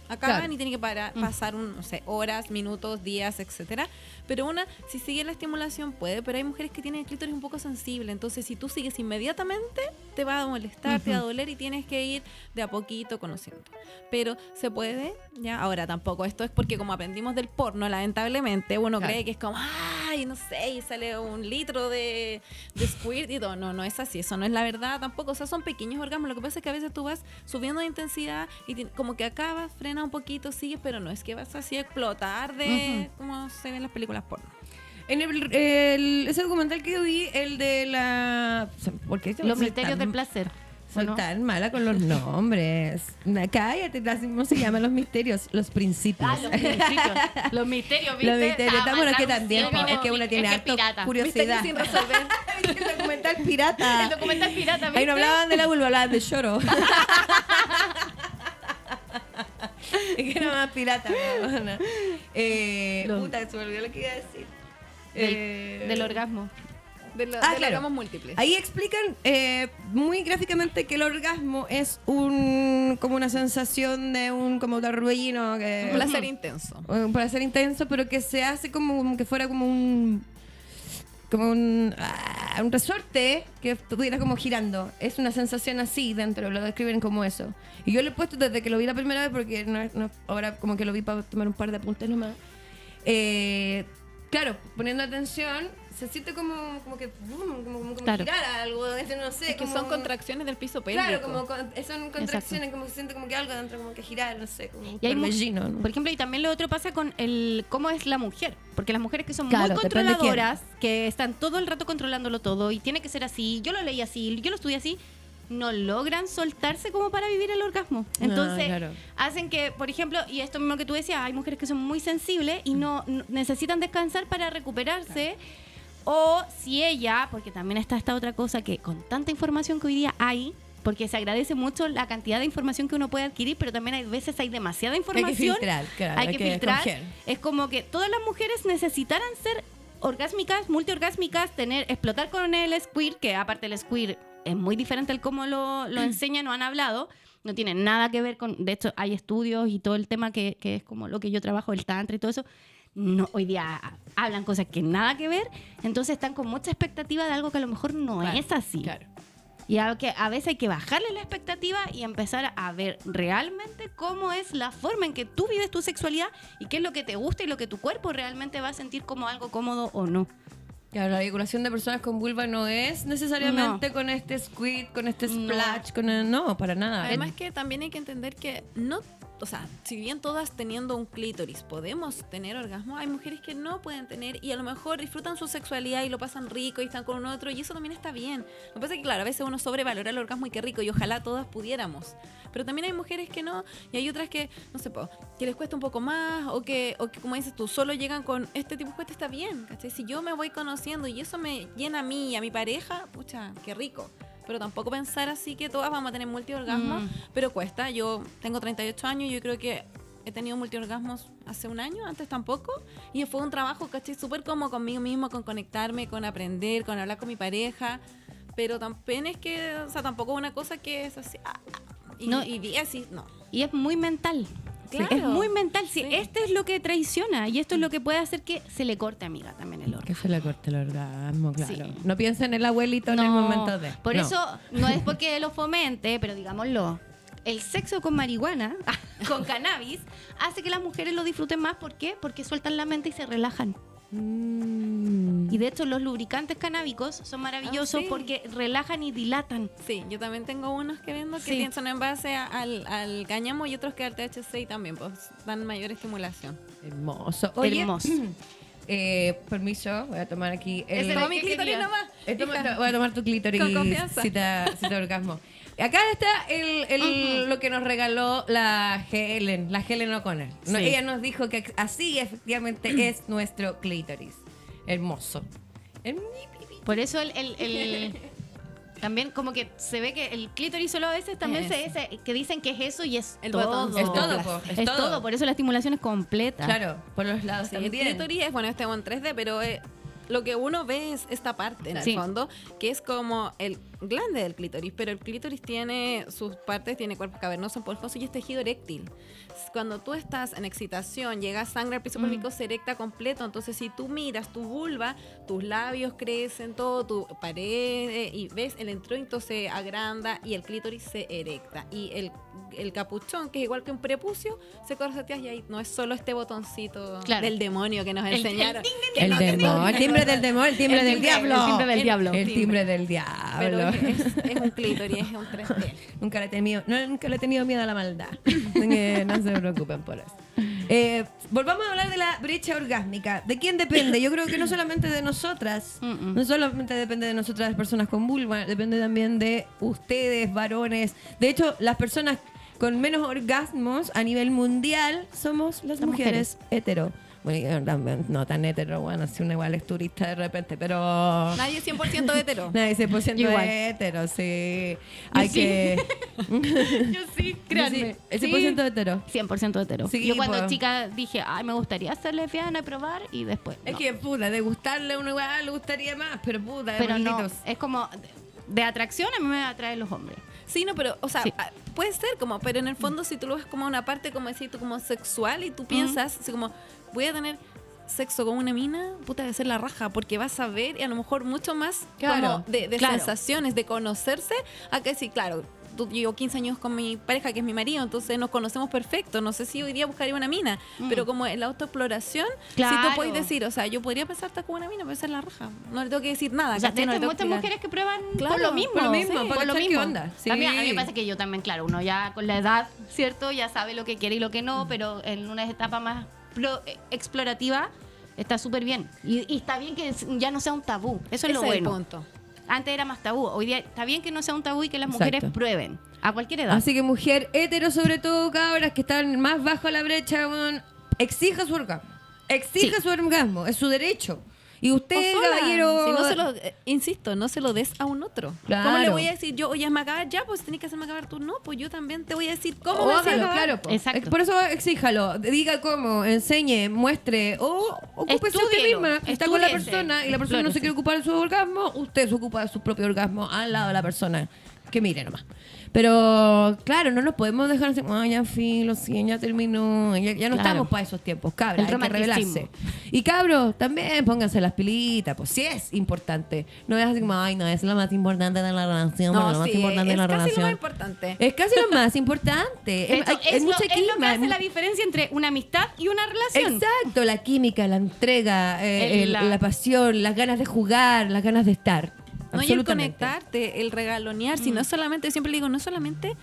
Acaban
Claro.
y tienen que para- pasar un, no sé, horas, minutos, días, etcétera. Pero una, si sigue la estimulación, puede, pero hay mujeres que tienen el clítoris un poco sensible. Entonces, si tú sigues inmediatamente, te va a molestar, te va a doler y tienes que ir de a poquito conociendo. Pero se puede, ya. Ahora tampoco, esto es porque como aprendimos del porno, lamentablemente, uno
Claro.
cree que es como, ay, no sé, y sale un litro de, de squirt y todo. No, no es así, eso no es la verdad tampoco. O sea, son pequeños orgasmos. Lo que pasa es que a veces tú vas subiendo de intensidad y como que acabas, frena un poquito, sigues, pero no es que vas así a explotar de como se ven en las películas porno.
En el, el- ese documental que vi, el de la... ¿por qué
Los misterios del placer.
Soy
¿o no?
tan mala con los nombres. Cállate, así ¿cómo se llaman los misterios? Los principios.
Ah, los principios. los misterios, ¿viste?
Los misterios.
Estaba
Bueno, es que también es que uno tiene
es
harto
pirata.
curiosidad.
Sin resolver. [LAUGHS]
el documental pirata.
El documental pirata, ¿viste?
Ahí no hablaban de la vulva, hablaban de lloro. [LAUGHS] [LAUGHS] es que era más pirata, weona. Eh, puta, se me olvidó lo que iba a decir.
Del,
Eh,
del orgasmo.
De,
Ah,
de
claro.
múltiples.
Ahí explican eh, muy gráficamente que el orgasmo es un como una sensación de un como torbellino que
Un placer intenso.
un placer intenso, pero que se hace como, como que fuera como un como un, ah, un resorte que estuviera como girando. Es una sensación así dentro, lo describen como eso. Y yo lo he puesto desde que lo vi la primera vez, porque no, no- ahora como que lo vi para tomar un par de apuntes nomás. Eh, claro, poniendo atención, se siente como, como que boom, como, como, como
Claro.
girar algo, no sé.
Es que
como-
son contracciones del piso pélvico.
Claro, como con- son contracciones, como se siente como que algo dentro, como que girar, no sé, como
Y hay mu-
torbellino, ¿no?
Por ejemplo, y también lo otro pasa con el cómo es la mujer. Porque las mujeres que son
Claro,
muy controladoras, que están todo el rato controlándolo todo y tiene que ser así, yo lo leí así, yo lo estudié así, no logran soltarse como para vivir el orgasmo. Entonces,
claro.
hacen que, por ejemplo, y esto mismo que tú decías, hay mujeres que son muy sensibles y no, no- necesitan descansar para recuperarse. O si ella, porque también está esta otra cosa que con tanta información que hoy día hay, porque se agradece mucho la cantidad de información que uno puede adquirir, pero también hay veces hay demasiada información.
filtrar, claro,
hay,
hay
que,
que
filtrar. Es como que todas las mujeres necesitaran ser orgásmicas, multiorgásmicas, tener, explotar con el squirt, que aparte el squirt es muy diferente al cómo lo, lo enseñan o han hablado. No tiene nada que ver con. De hecho, hay estudios y todo el tema que, que es como lo que yo trabajo, el tantra y todo eso. No, hoy día hablan cosas que nada que ver, entonces están con mucha expectativa de algo que a lo mejor no
Claro,
es así.
Claro.
Y a, que a veces hay que bajarle la expectativa y empezar a ver realmente cómo es la forma en que tú vives tu sexualidad y qué es lo que te gusta y lo que tu cuerpo realmente va a sentir como algo cómodo o no.
Claro, la eyaculación de personas con vulva no es necesariamente con este squid, con este
No.
splash, con el- no, para nada.
Además que también hay que entender que no, o sea, si bien todas teniendo un clítoris podemos tener orgasmo, hay mujeres que no pueden tener y a lo mejor disfrutan su sexualidad y lo pasan rico y están con un otro y eso también está bien. Lo que pasa es que, claro, a veces uno sobrevalora el orgasmo y qué rico y ojalá todas pudiéramos. Pero también hay mujeres que no y hay otras que, no sé, que les cuesta un poco más o que, o que como dices tú, solo llegan con este tipo de cuesta está bien, ¿cachai? Si yo me voy conociendo y eso me llena a mí y a mi pareja, pucha, qué rico. Pero tampoco pensar así que todas vamos a tener multiorgasmos,
Mm.
pero cuesta. Yo tengo 38 años y yo creo que he tenido multiorgasmos hace un año, antes tampoco. Y fue un trabajo, ¿cachai? Súper como conmigo mismo, con conectarme, con aprender, con hablar con mi pareja. Pero también es que, o sea, tampoco una cosa que es así. ah, ah, y,
No.
y vi así, no.
Y es muy mental. Sí,
Claro.
es muy mental. Sí,
Sí.
Este es lo que traiciona y esto es lo que puede hacer que se le corte, amiga, también el orgasmo.
que se le corte el orgasmo, claro.
Sí.
No piensen en el abuelito en el
No,
momento de.
Por
no.
eso, no es porque lo fomente, pero digámoslo. El sexo con marihuana, [LAUGHS] con cannabis, hace que las mujeres lo disfruten más. ¿Por qué? Porque sueltan la mente y se relajan.
Mm.
Y de hecho los lubricantes canábicos son maravillosos
sí.
porque relajan y dilatan.
Sí, yo también tengo unos que vendo que
Sí.
tienen- son en base a- al, al cáñamo y otros que al THC y también pues dan mayor estimulación.
Hermoso. Oye,
Hermoso. [CLEARS THROAT]
eh, permiso, voy a tomar aquí el...
Ese
¿Qué
no mi clítoris nomás.
Eh, voy a tomar tu clítoris
Con confianza.
orgasmo. Acá está el, el- lo que nos regaló la Helen, la Helen O'Connor. No,
Sí.
Ella nos dijo que así efectivamente [CLEARS THROAT] es nuestro clítoris. Hermoso.
Por eso el, el- el- [LAUGHS] también como que se ve que el clítoris solo a veces también se dice que dicen que es eso y es
El
todo.
Es todo, po,
Es,
es,
todo. por eso la estimulación es completa.
Claro, por los lados
Sí, el clítoris es, bueno, este en 3D, pero eh, lo que uno ve es esta parte en el fondo, que es como el glande del clítoris, pero el clítoris tiene sus partes, tiene cuerpo cavernoso, polvoso y es tejido eréctil. Cuando tú estás en excitación, llega sangre al piso
Mm.
pélvico, se erecta completo, entonces si tú miras tu vulva, tus labios crecen, todo, tu pared, eh, y ves el introito se agranda y el clítoris se erecta. Y el, el capuchón, que es igual que un prepucio, se corsetea y ahí no es solo este botoncito
Claro.
del demonio que nos
El- el
enseñaron.
El demonio, el timbre del demonio, el timbre
El
del diablo.
el timbre del
El-
diablo.
El timbre del diablo.
Es, es un clítoris, es un 3D. [LAUGHS]
Nunca le, he tenido, no, nunca le he tenido miedo a la maldad. Que no se preocupen por eso. Eh, volvamos a hablar de la brecha orgásmica. ¿De quién depende? Yo creo que no solamente de nosotras,
Mm, mm.
no solamente depende de nosotras, las personas con vulva, depende también de ustedes, varones. De hecho, las personas con menos orgasmos a nivel mundial somos las,
Las
mujeres, hetero. Yo también, no tan hetero, bueno, si uno igual es turista de repente, pero...
Nadie es 100% [LAUGHS] hetero.
Nadie 100%
Yo igual.
hetero, sí. Hay
sí.
que... [LAUGHS]
Yo sí, créanme.
Sí,
Sí.
100% hetero.
100% hetero.
Sí,
Yo cuando
po.
chica dije, ay, me gustaría ser lesbiana y probar y después.
Es que, puta, de gustarle a uno igual le gustaría más, pero puta,
Pero no,
malditos.
es como de, atracción a mí me atraen los hombres.
Sí, no, pero, o sea,
Sí.
ah, puede ser como, pero en el fondo si tú lo ves como una parte, como decir tú, como sexual y tú piensas, así como, voy a tener sexo con una mina, puta, debe ser la raja, porque vas a ver y a lo mejor mucho más
Claro,
como de, de
claro.
sensaciones, de conocerse, a que sí, claro. Yo llevo 15 años con mi pareja, que es mi marido, entonces nos conocemos perfecto. No sé si hoy día buscaría una mina,
Mm.
pero como en la autoexploración, si
Claro.
tú puedes decir, o sea, yo podría pensar estar con una mina, puede ser la raja. No le tengo que decir nada.
O sea, de
No
muchas mujeres que prueban
Claro,
por lo mismo.
por lo mismo,
sí, por lo mismo.
onda. Sí.
También, a mí me pasa que yo también, claro, uno ya con la edad, ¿cierto? Ya sabe lo que quiere y lo que no, pero en una etapa más explorativa está súper bien. Y, y está bien que ya no sea un tabú. Eso es
Ese
lo
el
bueno.
punto.
Antes era más tabú. Hoy día está bien que no sea un tabú y que las
Exacto.
mujeres prueben. A cualquier edad.
Así que mujer hetero, sobre todo cabras que están más bajo la brecha, exija su orgasmo. Exija
Sí.
su orgasmo, es su derecho. Y usted,
O sola.
caballero.
Si no se lo, eh, insisto, no se lo des a un otro.
Claro.
¿Cómo le voy a decir yo, oye, hazme acabar ya? Pues tenés que hacerme acabar tú. No, pues yo también te voy a decir cómo
O
me
hágalo,
acabar.
claro. po.
Exacto.
Por eso exíjalo. Diga cómo, enseñe, muestre o ocúpese usted misma. Está con la persona y la persona no se quiere ocupar de su orgasmo, usted se ocupa de su propio orgasmo al lado de la persona. Que mire nomás. Pero, claro, no nos podemos dejar así, "Ay, ya filo, sí, ya terminó. Ya, ya no
Claro.
estamos para esos tiempos, cabra.
El
Hay que revelarse. Y cabros, también pónganse las pilitas, pues sí es importante. No es así como, ay, no, es lo más importante de la relación. bueno, lo
No,
más importante de
es
la
casi lo
relación.
más importante.
Es casi lo más importante. Es,
es,
hay
lo,
mucha
es lo que hace la diferencia entre una amistad y una relación.
Exacto, la química, la entrega, eh,
El-
el-
la-
la... pasión, las ganas de jugar, las ganas de estar.
No, y el conectarte, el regalonear, si no es solamente, siempre le digo, no solamente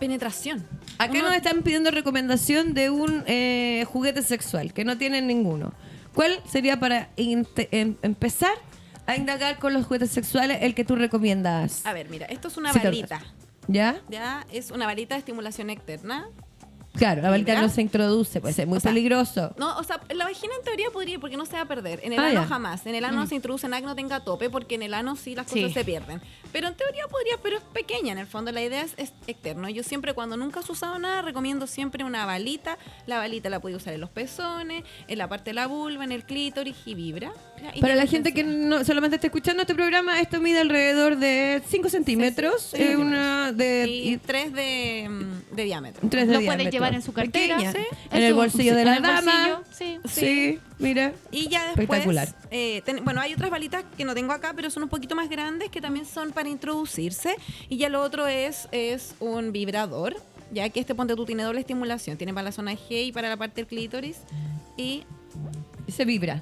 penetración.
Acá
Uno-
nos están pidiendo recomendación de un eh, juguete sexual, que no tienen ninguno. ¿Cuál sería para em- empezar a indagar con los juguetes sexuales el que tú recomiendas?
A ver, mira, esto es una
Sí,
balita.
¿Ya?
Ya es una balita de estimulación externa.
Claro, la balita
¿Vibra?
no se introduce, puede ser muy
O sea,
peligroso.
No, o sea, la vagina en teoría podría, porque no se va a perder. En el
Ah,
ano
ya.
jamás. En el ano se introduce en no tenga tope, porque en el ano sí las cosas
Sí.
se pierden. Pero en teoría podría, pero es pequeña. En el fondo la idea es, es externo. Yo siempre, cuando nunca has usado nada, recomiendo siempre una balita. La balita la puede usar en los pezones, en la parte de la vulva, en el clítoris y vibra. Y
Para la gente que no solamente está escuchando este programa, esto mide alrededor de 5 centímetros.
Sí, sí,
eh, una de,
Y
y
tres de, mm, de diámetro.
tres de
Lo puedes
diámetro.
Llevar en su cartera,
Pequeña,
sí,
en
en
el
su-
bolsillo de la dama.
sí.
Sí, mira.
Y ya después,
Espectacular.
eh, ten- bueno, hay otras balitas que no tengo acá, pero son un poquito más grandes que también son para introducirse. Y ya lo otro es, es un vibrador, ya que este ponte tú tiene doble estimulación. Tiene para la zona G y para la parte del clítoris. Y
Y se vibra.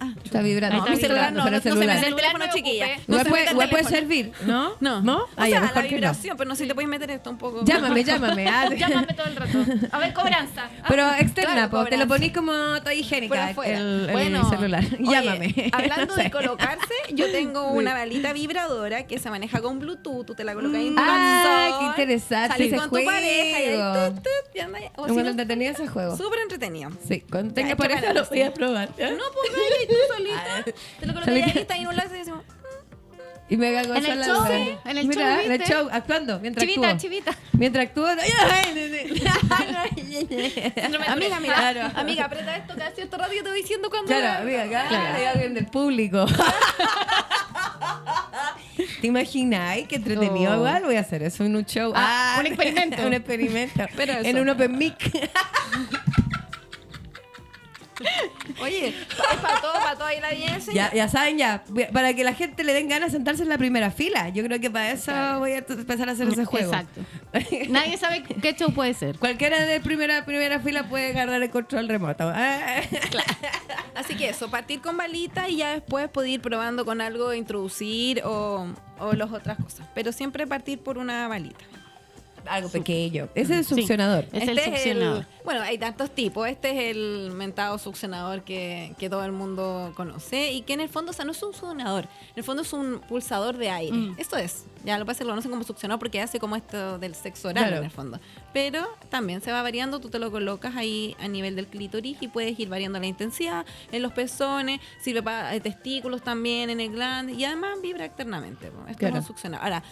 Ah,
Está vibrando.
No, mi celular no, no,
el
no se
celular.
mete el
Celular
teléfono,
no
chiquilla.
igual
se
puede, puede servir, ¿no?
No.
¿No?
O
Ah,
sea, la vibración, pero no sé si te puedes meter esto un poco. [LAUGHS]
Llámame, llámame. [LAUGHS] ah.
Llámame todo el rato. A ver, cobranza. [LAUGHS] Ah,
Pero externa,
claro,
po, te lo ponís como toda higiénica
bueno,
celular.
oye,
Llámame.
Hablando
No
de colocarse, yo tengo una balita vibradora que se maneja con Bluetooth. Tú te la colocas en tu
Ah, qué interesante
salís con tu pareja y ahí
entretenido ese juego.
Súper entretenido.
Sí, cuando tenga pareja lo voy a probar.
No, pues tú [LAUGHS] solita. Te lo
Solita.
ahí, está ahí en un lado y decimos,
Y me hago
En el show, sí, en el
Mira,
show,
en el show, actuando, mientras
Chivita,
actúo.
chivita.
Mientras actúo. [LAUGHS]
amiga, mira,
Claro.
amiga, aprieta esto cada cierto rato yo te voy diciendo cuando.
Claro, amiga, acá hay alguien del público. [LAUGHS] ¿Te imaginas? Ay, qué entretenido.
Oh.
Igual voy a hacer eso en un show.
Ah, un experimento.
un experimento.
Pero
en un open mic. [LAUGHS]
Oye, es para todo, para todo ahí la bien
ya, ya saben, ya. Para que la gente le den ganas de sentarse en la primera fila. Yo creo que para eso voy a empezar a hacer ese juego.
Exacto. [LAUGHS] Nadie sabe qué show puede ser.
Cualquiera de primera, primera fila puede agarrar el control remoto. [LAUGHS] Ah.
Así que eso, partir con balita y ya después poder ir probando con algo, introducir o, o las otras cosas. Pero siempre partir por una balita.
Algo pequeño. Ese es el
Sí.
succionador.
Es el succionador.
bueno, hay tantos tipos. Este es el mentado succionador que, que todo el mundo conoce y que en el fondo, o sea, no es un succionador. En el fondo es un pulsador de aire.
Mm.
Esto es. Ya lo pasa lo conocen como succionador porque hace como esto del sexo oral
Claro.
en el fondo. Pero también se va variando. Tú te lo colocas ahí a nivel del clítoris y puedes ir variando la intensidad en los pezones. Sirve para eh, testículos también, en el glande y además vibra externamente. Esto
Claro.
es un succionador. Ahora,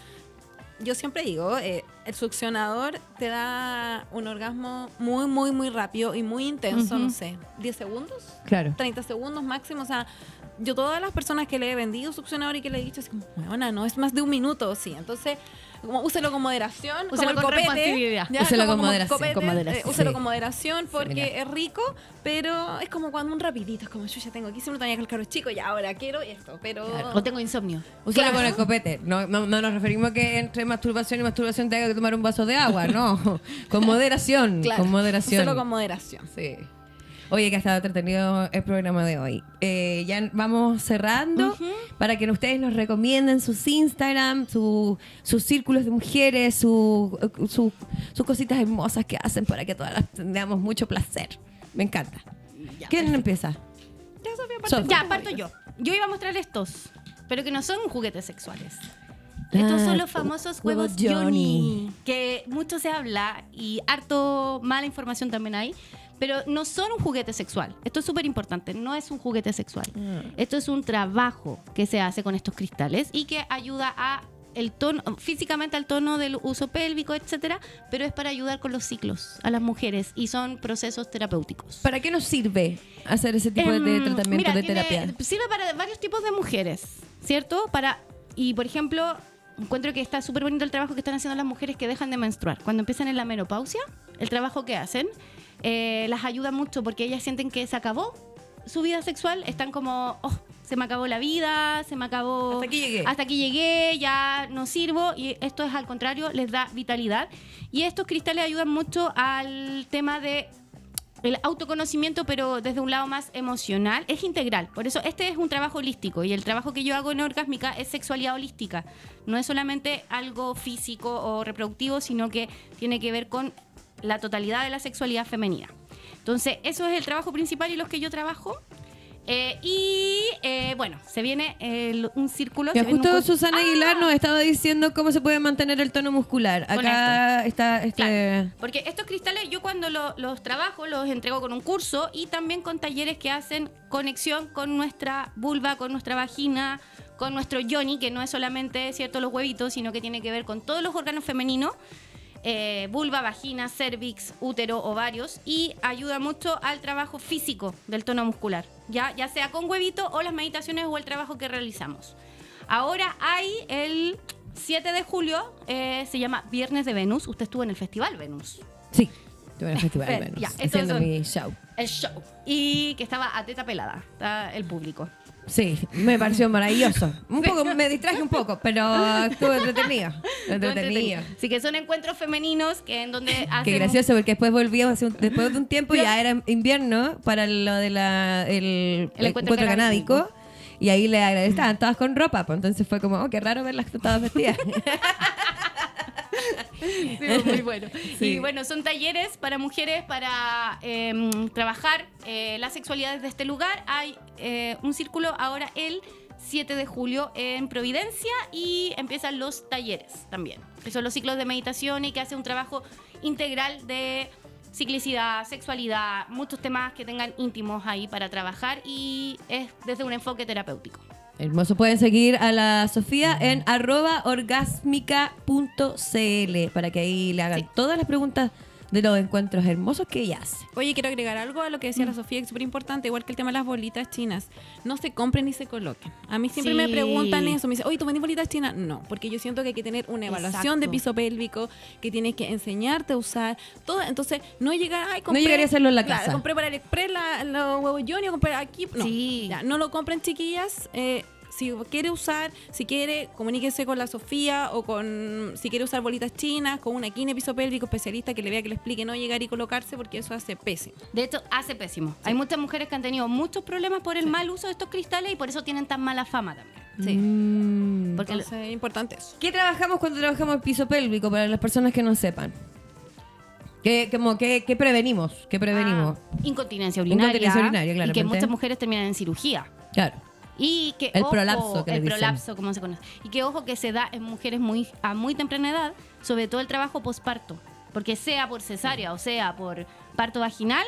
yo siempre digo, eh, el succionador te da un orgasmo muy, muy, muy rápido y muy intenso, no sé, 10 segundos,
Claro.
30 segundos máximo. O sea, yo todas las personas que le he vendido succionador y que le he dicho, es como, bueno, no es más de un minuto, sí. Entonces, como, úselo con moderación,
Úselo
como
con
el copete.
responsabilidad.
ya,
Úselo
como
con moderación,
copete,
con moderación.
eh, úselo
Sí.
con moderación porque es rico, pero es como cuando un rapidito, es como yo ya tengo 15 minutos, tenía que el carro chico y ahora quiero esto, pero...
O tengo insomnio.
Úsalo
Claro.
con el copete. No, no, no nos referimos a que entre masturbación y masturbación tenga que tomar un vaso de agua, no. [LAUGHS] Con moderación.
Claro,
con moderación.
úselo con moderación.
Sí. Oye, que ha estado entretenido el programa de hoy. Eh, ya vamos cerrando para que ustedes nos recomienden sus Instagram, su- sus círculos de mujeres, su- su- sus cositas hermosas que hacen para que todas las tengamos mucho placer. Me encanta. ¿Quién empieza?
Ya, Sofía,
Ya, parto yo. Yo iba a mostrar estos, pero que no son juguetes sexuales. Estos
Ah,
son los famosos
huevos
huevos
Johnny.
Johnny, que mucho se habla y harto mala información también hay, pero no son un juguete sexual. Esto es súper importante, no es un juguete sexual. Esto es un trabajo que se hace con estos cristales y que ayuda a el tono, físicamente al tono del uso pélvico, etcétera, pero es para ayudar con los ciclos a las mujeres y son procesos terapéuticos.
¿Para qué nos sirve hacer ese tipo de, de
Em,
tratamiento,
mira,
de
tiene-
terapia?
Sirve para varios tipos de mujeres, ¿cierto? Para y por ejemplo, encuentro que está súper bonito el trabajo que están haciendo las mujeres que dejan de menstruar. Cuando empiezan en la menopausia, el trabajo que hacen eh, las ayuda mucho porque ellas sienten que se acabó su vida sexual, están como, oh, se me acabó la vida, se me acabó...
Hasta aquí llegué.
Hasta aquí llegué, ya no sirvo. Y esto es al contrario, les da vitalidad. Y estos cristales ayudan mucho al tema de el autoconocimiento, pero desde un lado más emocional, es integral. Por eso este es un trabajo holístico y el trabajo que yo hago en Orgásmica es sexualidad holística. No es solamente algo físico o reproductivo, sino que tiene que ver con la totalidad de la sexualidad femenina. Entonces, eso es el trabajo principal y los que yo trabajo. Eh, y eh, bueno, se viene el- un círculo. Un
justo
con-
Susana
¡Ah!
Aguilar nos estaba diciendo cómo se puede mantener el tono muscular. Acá está este.
Claro, porque estos cristales yo cuando lo- los trabajo los entrego con un curso y también con talleres que hacen conexión con nuestra vulva, con nuestra vagina, con nuestro yoni, que no es solamente cierto los huevitos, sino que tiene que ver con todos los órganos femeninos, eh, vulva, vagina, cervix, útero, ovarios, y ayuda mucho al trabajo físico del tono muscular, ya, ya sea con huevito o las meditaciones o el trabajo que realizamos. Ahora hay el 7 de julio, eh, se llama Viernes de Venus. Usted estuvo en el Festival Venus.
Sí. Estuve en el Festival [LAUGHS]
Fer,
Venus,
ya,
haciendo mi show.
El show. Y que estaba a teta pelada, está el público.
Sí, me [LAUGHS] pareció maravilloso. Un poco, me distraje un poco, pero [LAUGHS] estuvo entretenido. Entretenido.
Así que son encuentros femeninos que en donde.
Qué gracioso, porque después volvíamos, hace un- después de un tiempo, ya era invierno para lo de la, el,
El encuentro
encuentro canábico. Y ahí le agradecían, estaban todas con ropa, pues entonces fue como, oh, qué raro verlas todas vestidas. [LAUGHS] [LAUGHS]
Sí, muy bueno. [LAUGHS]
Sí.
Y bueno, son talleres para mujeres para em, trabajar eh, las sexualidades de este lugar. Hay eh, un círculo ahora el 7 de julio en Providencia y empiezan los talleres también, que son los ciclos de meditación y que hace un trabajo integral de ciclicidad, sexualidad, muchos temas que tengan íntimos ahí para trabajar y es desde un enfoque terapéutico.
Hermoso, pueden seguir a la Sofía en arroba orgásmica.cl para que ahí le hagan
Sí.
todas las preguntas de los encuentros hermosos que ella hace.
Oye, quiero agregar algo a lo que decía la Sofía, que es súper importante, igual que el tema de las bolitas chinas. No se compren ni se coloquen. A mí siempre me preguntan eso, me dicen, oye, ¿tú vendís bolitas chinas? No, porque yo siento que hay que tener una evaluación de piso pélvico, que tienes que enseñarte a usar todo. Entonces, no llegar, ay, compré.
llegaría a hacerlo en la
Claro,
casa.
compré para el Express la- los huevos Johnny, o compré aquí. No,
Sí.
ya, no lo compren, chiquillas. Eh, si quiere usar, si quiere, comuníquese con la Sofía o con, si quiere usar bolitas chinas, con una quine piso pélvico especialista que le vea que le explique, no llegar y colocarse porque eso hace pésimo.
De hecho, hace pésimo. Hay muchas mujeres que han tenido muchos problemas por el mal uso de estos cristales y por eso tienen tan mala fama también.
Sí.
Mm.
Porque
Entonces es importante eso.
¿Qué trabajamos cuando trabajamos el piso pélvico para las personas que no sepan? ¿Qué, como, qué, qué prevenimos? ¿Qué prevenimos?
Ah, incontinencia urinaria.
Incontinencia urinaria,
Y que muchas mujeres terminan en cirugía.
Claro.
Y que
El
ojo,
prolapso que
el prolapso, como se conoce. Y que ojo que se da en mujeres muy a muy temprana edad, sobre todo el trabajo posparto. Porque sea por cesárea o sea por parto vaginal,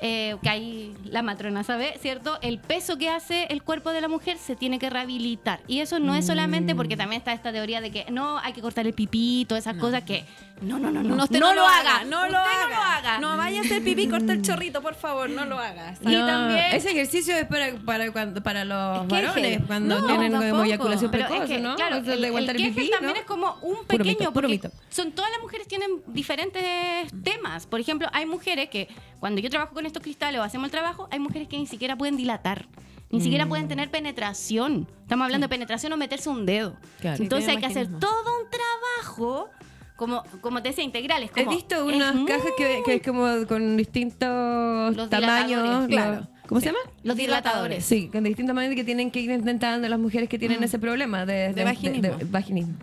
eh, que ahí la matrona sabe, ¿cierto? El peso que hace el cuerpo de la mujer se tiene que rehabilitar. Y eso no es solamente
Mm.
porque también está esta teoría de que no hay que cortar el pipí, todas esas cosas que no, no, no, no,
No, usted
no,
no,
lo haga,
no
Usted
lo haga.
no lo haga.
No vaya a hacer pipí, corta el chorrito, por favor, no lo hagas.
Y también-
Ese ejercicio es para, para, cuando, para los
Es
varones,
es-
cuando
no,
tienen como
tampoco.
eyaculación
Pero
precoz,
es que,
¿no?
claro,
O sea,
el, el
el pipí,
también
¿no?
es como un
Puro
pequeño,
mito, puro mito.
son todas las mujeres tienen diferentes temas. Por ejemplo, hay mujeres que cuando yo trabajo con estos cristales o hacemos el trabajo, hay mujeres que ni siquiera pueden dilatar. Ni siquiera
Mm.
pueden tener penetración. Estamos hablando de penetración o meterse un dedo.
Claro.
Entonces
Sí,
hay que hacer todo un trabajo, como, como te decía, integrales.
He visto unas
muy-
cajas que, que es como con distintos
Los
tamaños. los-. ¿Cómo se llama?
Los dilatadores.
Sí, con distintos tamaños que tienen que ir intentando las mujeres que tienen ese problema de,
De vaginismo.
vaginismo.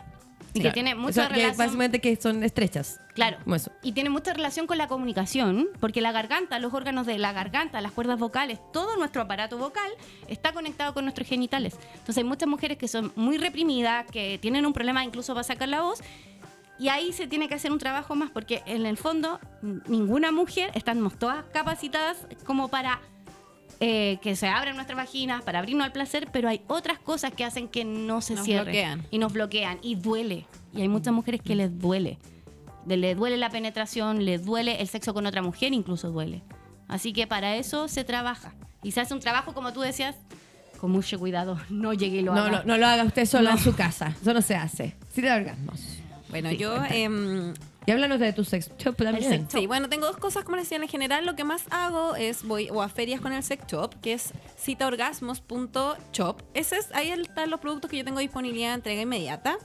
Y que tiene mucha
O sea, que
relación-
básicamente que son estrechas.
Claro.
Como eso.
Y tiene mucha relación con la comunicación, porque la garganta, los órganos de la garganta, las cuerdas vocales, todo nuestro aparato vocal está conectado con nuestros genitales. Entonces hay muchas mujeres que son muy reprimidas, que tienen un problema incluso para sacar la voz. Y ahí se tiene que hacer un trabajo más, porque en el fondo ninguna mujer, estamos todas capacitadas como para eh, que se abran nuestras vaginas, para abrirnos al placer, pero hay otras cosas que hacen que no se
Nos
cierren.
bloquean.
Y nos bloquean, y duele. Y hay muchas mujeres que les duele. De- le duele la penetración, les duele el sexo con otra mujer, incluso duele. Así que para eso se trabaja. Y se hace un trabajo, como tú decías, con mucho cuidado. [LAUGHS] No llegue y lo
No,
haga.
no, no lo haga usted solo
No.
en su casa. Eso no se hace. Sí de orgasmos.
Bueno,
Sí,
yo...
Y háblanos de tu sex shop también.
sex
Sí, bueno, tengo dos cosas como les decía en general. Lo que más hago es voy o a ferias con el sex shop, que es citaorgasmos.shop. Ese es, ahí están los productos que yo tengo disponibilidad de entrega inmediata.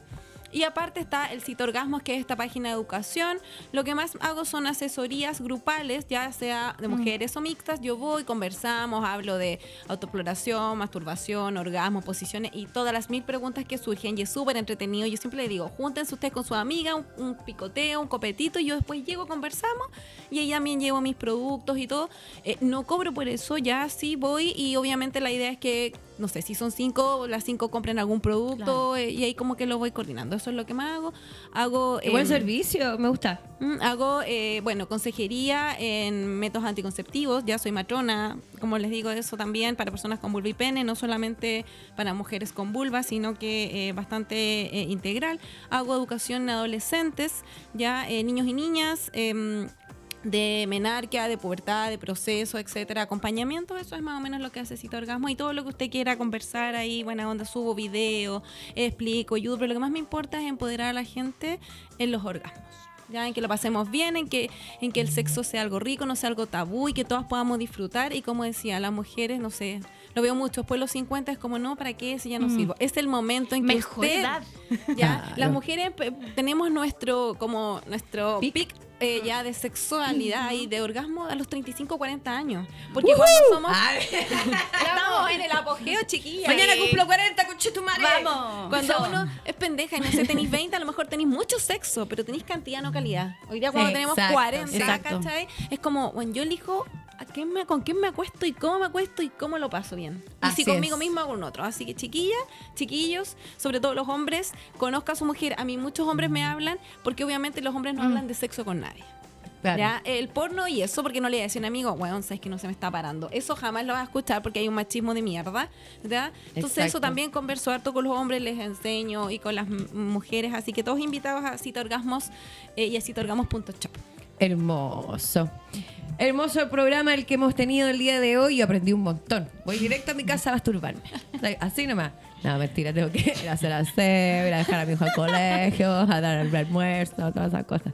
Y aparte está el Cita Orgasmos, que es esta página de educación. Lo que más hago son asesorías grupales, ya sea de mujeres o mixtas. Yo voy, conversamos, hablo de autoexploración, masturbación, orgasmo, posiciones y todas las mil preguntas que surgen. Y es súper entretenido. Yo siempre le digo, júntense ustedes con su amiga, un, un picoteo, un copetito. Y yo después llego, conversamos. Y ahí también llevo mis productos y todo. Eh, no cobro por eso, ya sí voy. Y obviamente la idea es que, no sé, si son cinco, las cinco compren algún producto.
Claro.
eh, y ahí como que lo voy coordinando. Eso es lo que más hago. Hago...
Qué buen
em,
servicio, me gusta.
Mm, Hago, eh, bueno, consejería en métodos anticonceptivos. Ya soy matrona, como les digo, eso también para personas con vulva y pene, no solamente para mujeres con vulva, sino que eh, bastante eh, integral. Hago educación en adolescentes, ya niños y niñas. De menarquia, de pubertad, de proceso, etcétera, acompañamiento, eso es más o menos lo que hace Cita Orgasmo y todo lo que usted quiera conversar ahí, buena onda, subo video, explico, ayudo, pero lo que más me importa es empoderar a la gente en los orgasmos. ya en que lo pasemos bien, en que, en que el sexo sea algo rico, no sea algo tabú y que todas podamos disfrutar. Y como decía, las mujeres, no sé, lo veo mucho, después de los 50 es como, no, ¿para qué? Si ya no sirvo. Es el momento en que
Mejor
usted,
edad.
ya, [LAUGHS]
Claro.
las mujeres tenemos nuestro, como, nuestro
Pic.
Eh, ya de sexualidad y de orgasmo a los 35, 40 años. Porque cuando somos.
Ay, [LAUGHS]
Estamos en el apogeo, chiquillas.
Mañana cumplo 40, conchetumare.
Vamos.
Cuando uno es pendeja y no sé, tenéis 20, a lo mejor tenéis mucho sexo, pero tenéis cantidad, no calidad. Hoy día cuando
Sí,
tenemos
exacto,
40,
exacto.
¿cachai? Es como, bueno, yo elijo a quién me, con quién me acuesto y cómo me acuesto y cómo lo paso bien. Y
Así
si conmigo
es.
misma o con otro. Así que chiquillas, chiquillos, sobre todo los hombres, conozca a su mujer. A mí muchos hombres me hablan porque obviamente los hombres no hablan de sexo con nadie.
Claro.
¿Ya? El porno y eso, porque no le un amigo, weón, sabes que no se me está parando. Eso jamás lo vas a escuchar porque hay un machismo de mierda. ¿ya? Entonces,
Exacto.
eso también converso harto con los hombres, les enseño y con las mujeres. Así que todos invitados a Cita Orgasmos eh, y a citaorgasmos.shop.
Hermoso. Hermoso el programa el que hemos tenido el día de hoy. Yo aprendí un montón. Voy directo a mi casa a masturbarme. [LAUGHS] Así nomás. No, mentira, tengo que ir a hacer aseo, ir a dejar a mi hijo al colegio, a dar el almuerzo, todas esas cosas.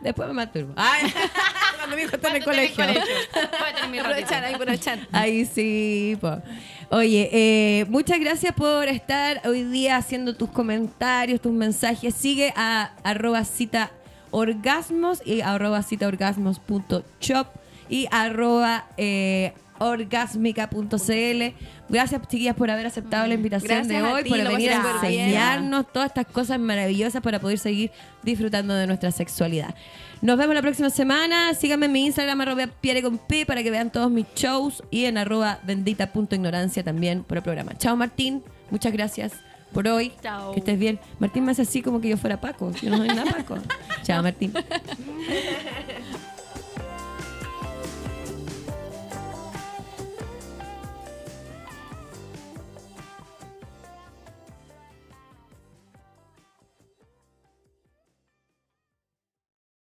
Después me masturbo. Ay, [LAUGHS] cuando mi hijo está en el colegio. [LAUGHS]
Aprovechar, ahí, aprovechar.
Ahí sí. po. Oye, eh, muchas gracias por estar hoy día haciendo tus comentarios, tus mensajes. Sigue a arroba cita orgasmos y arroba cita orgasmos.shop y arroba eh, orgásmica.cl. Gracias, chiquillas, por haber aceptado la invitación
Gracias
de hoy,
ti,
por venir a enseñarnos todas estas cosas maravillosas para poder seguir disfrutando de nuestra sexualidad. Nos vemos la próxima semana. Síganme en mi Instagram, arroba Piare con P, para que vean todos mis shows y en arroba bendita.ignorancia también por el programa. Chao, Martín. Muchas gracias por hoy.
Chao.
Que estés bien. Martín me hace así como que yo fuera Paco. Yo no soy nada Paco. [LAUGHS] Chao, Martín. [LAUGHS]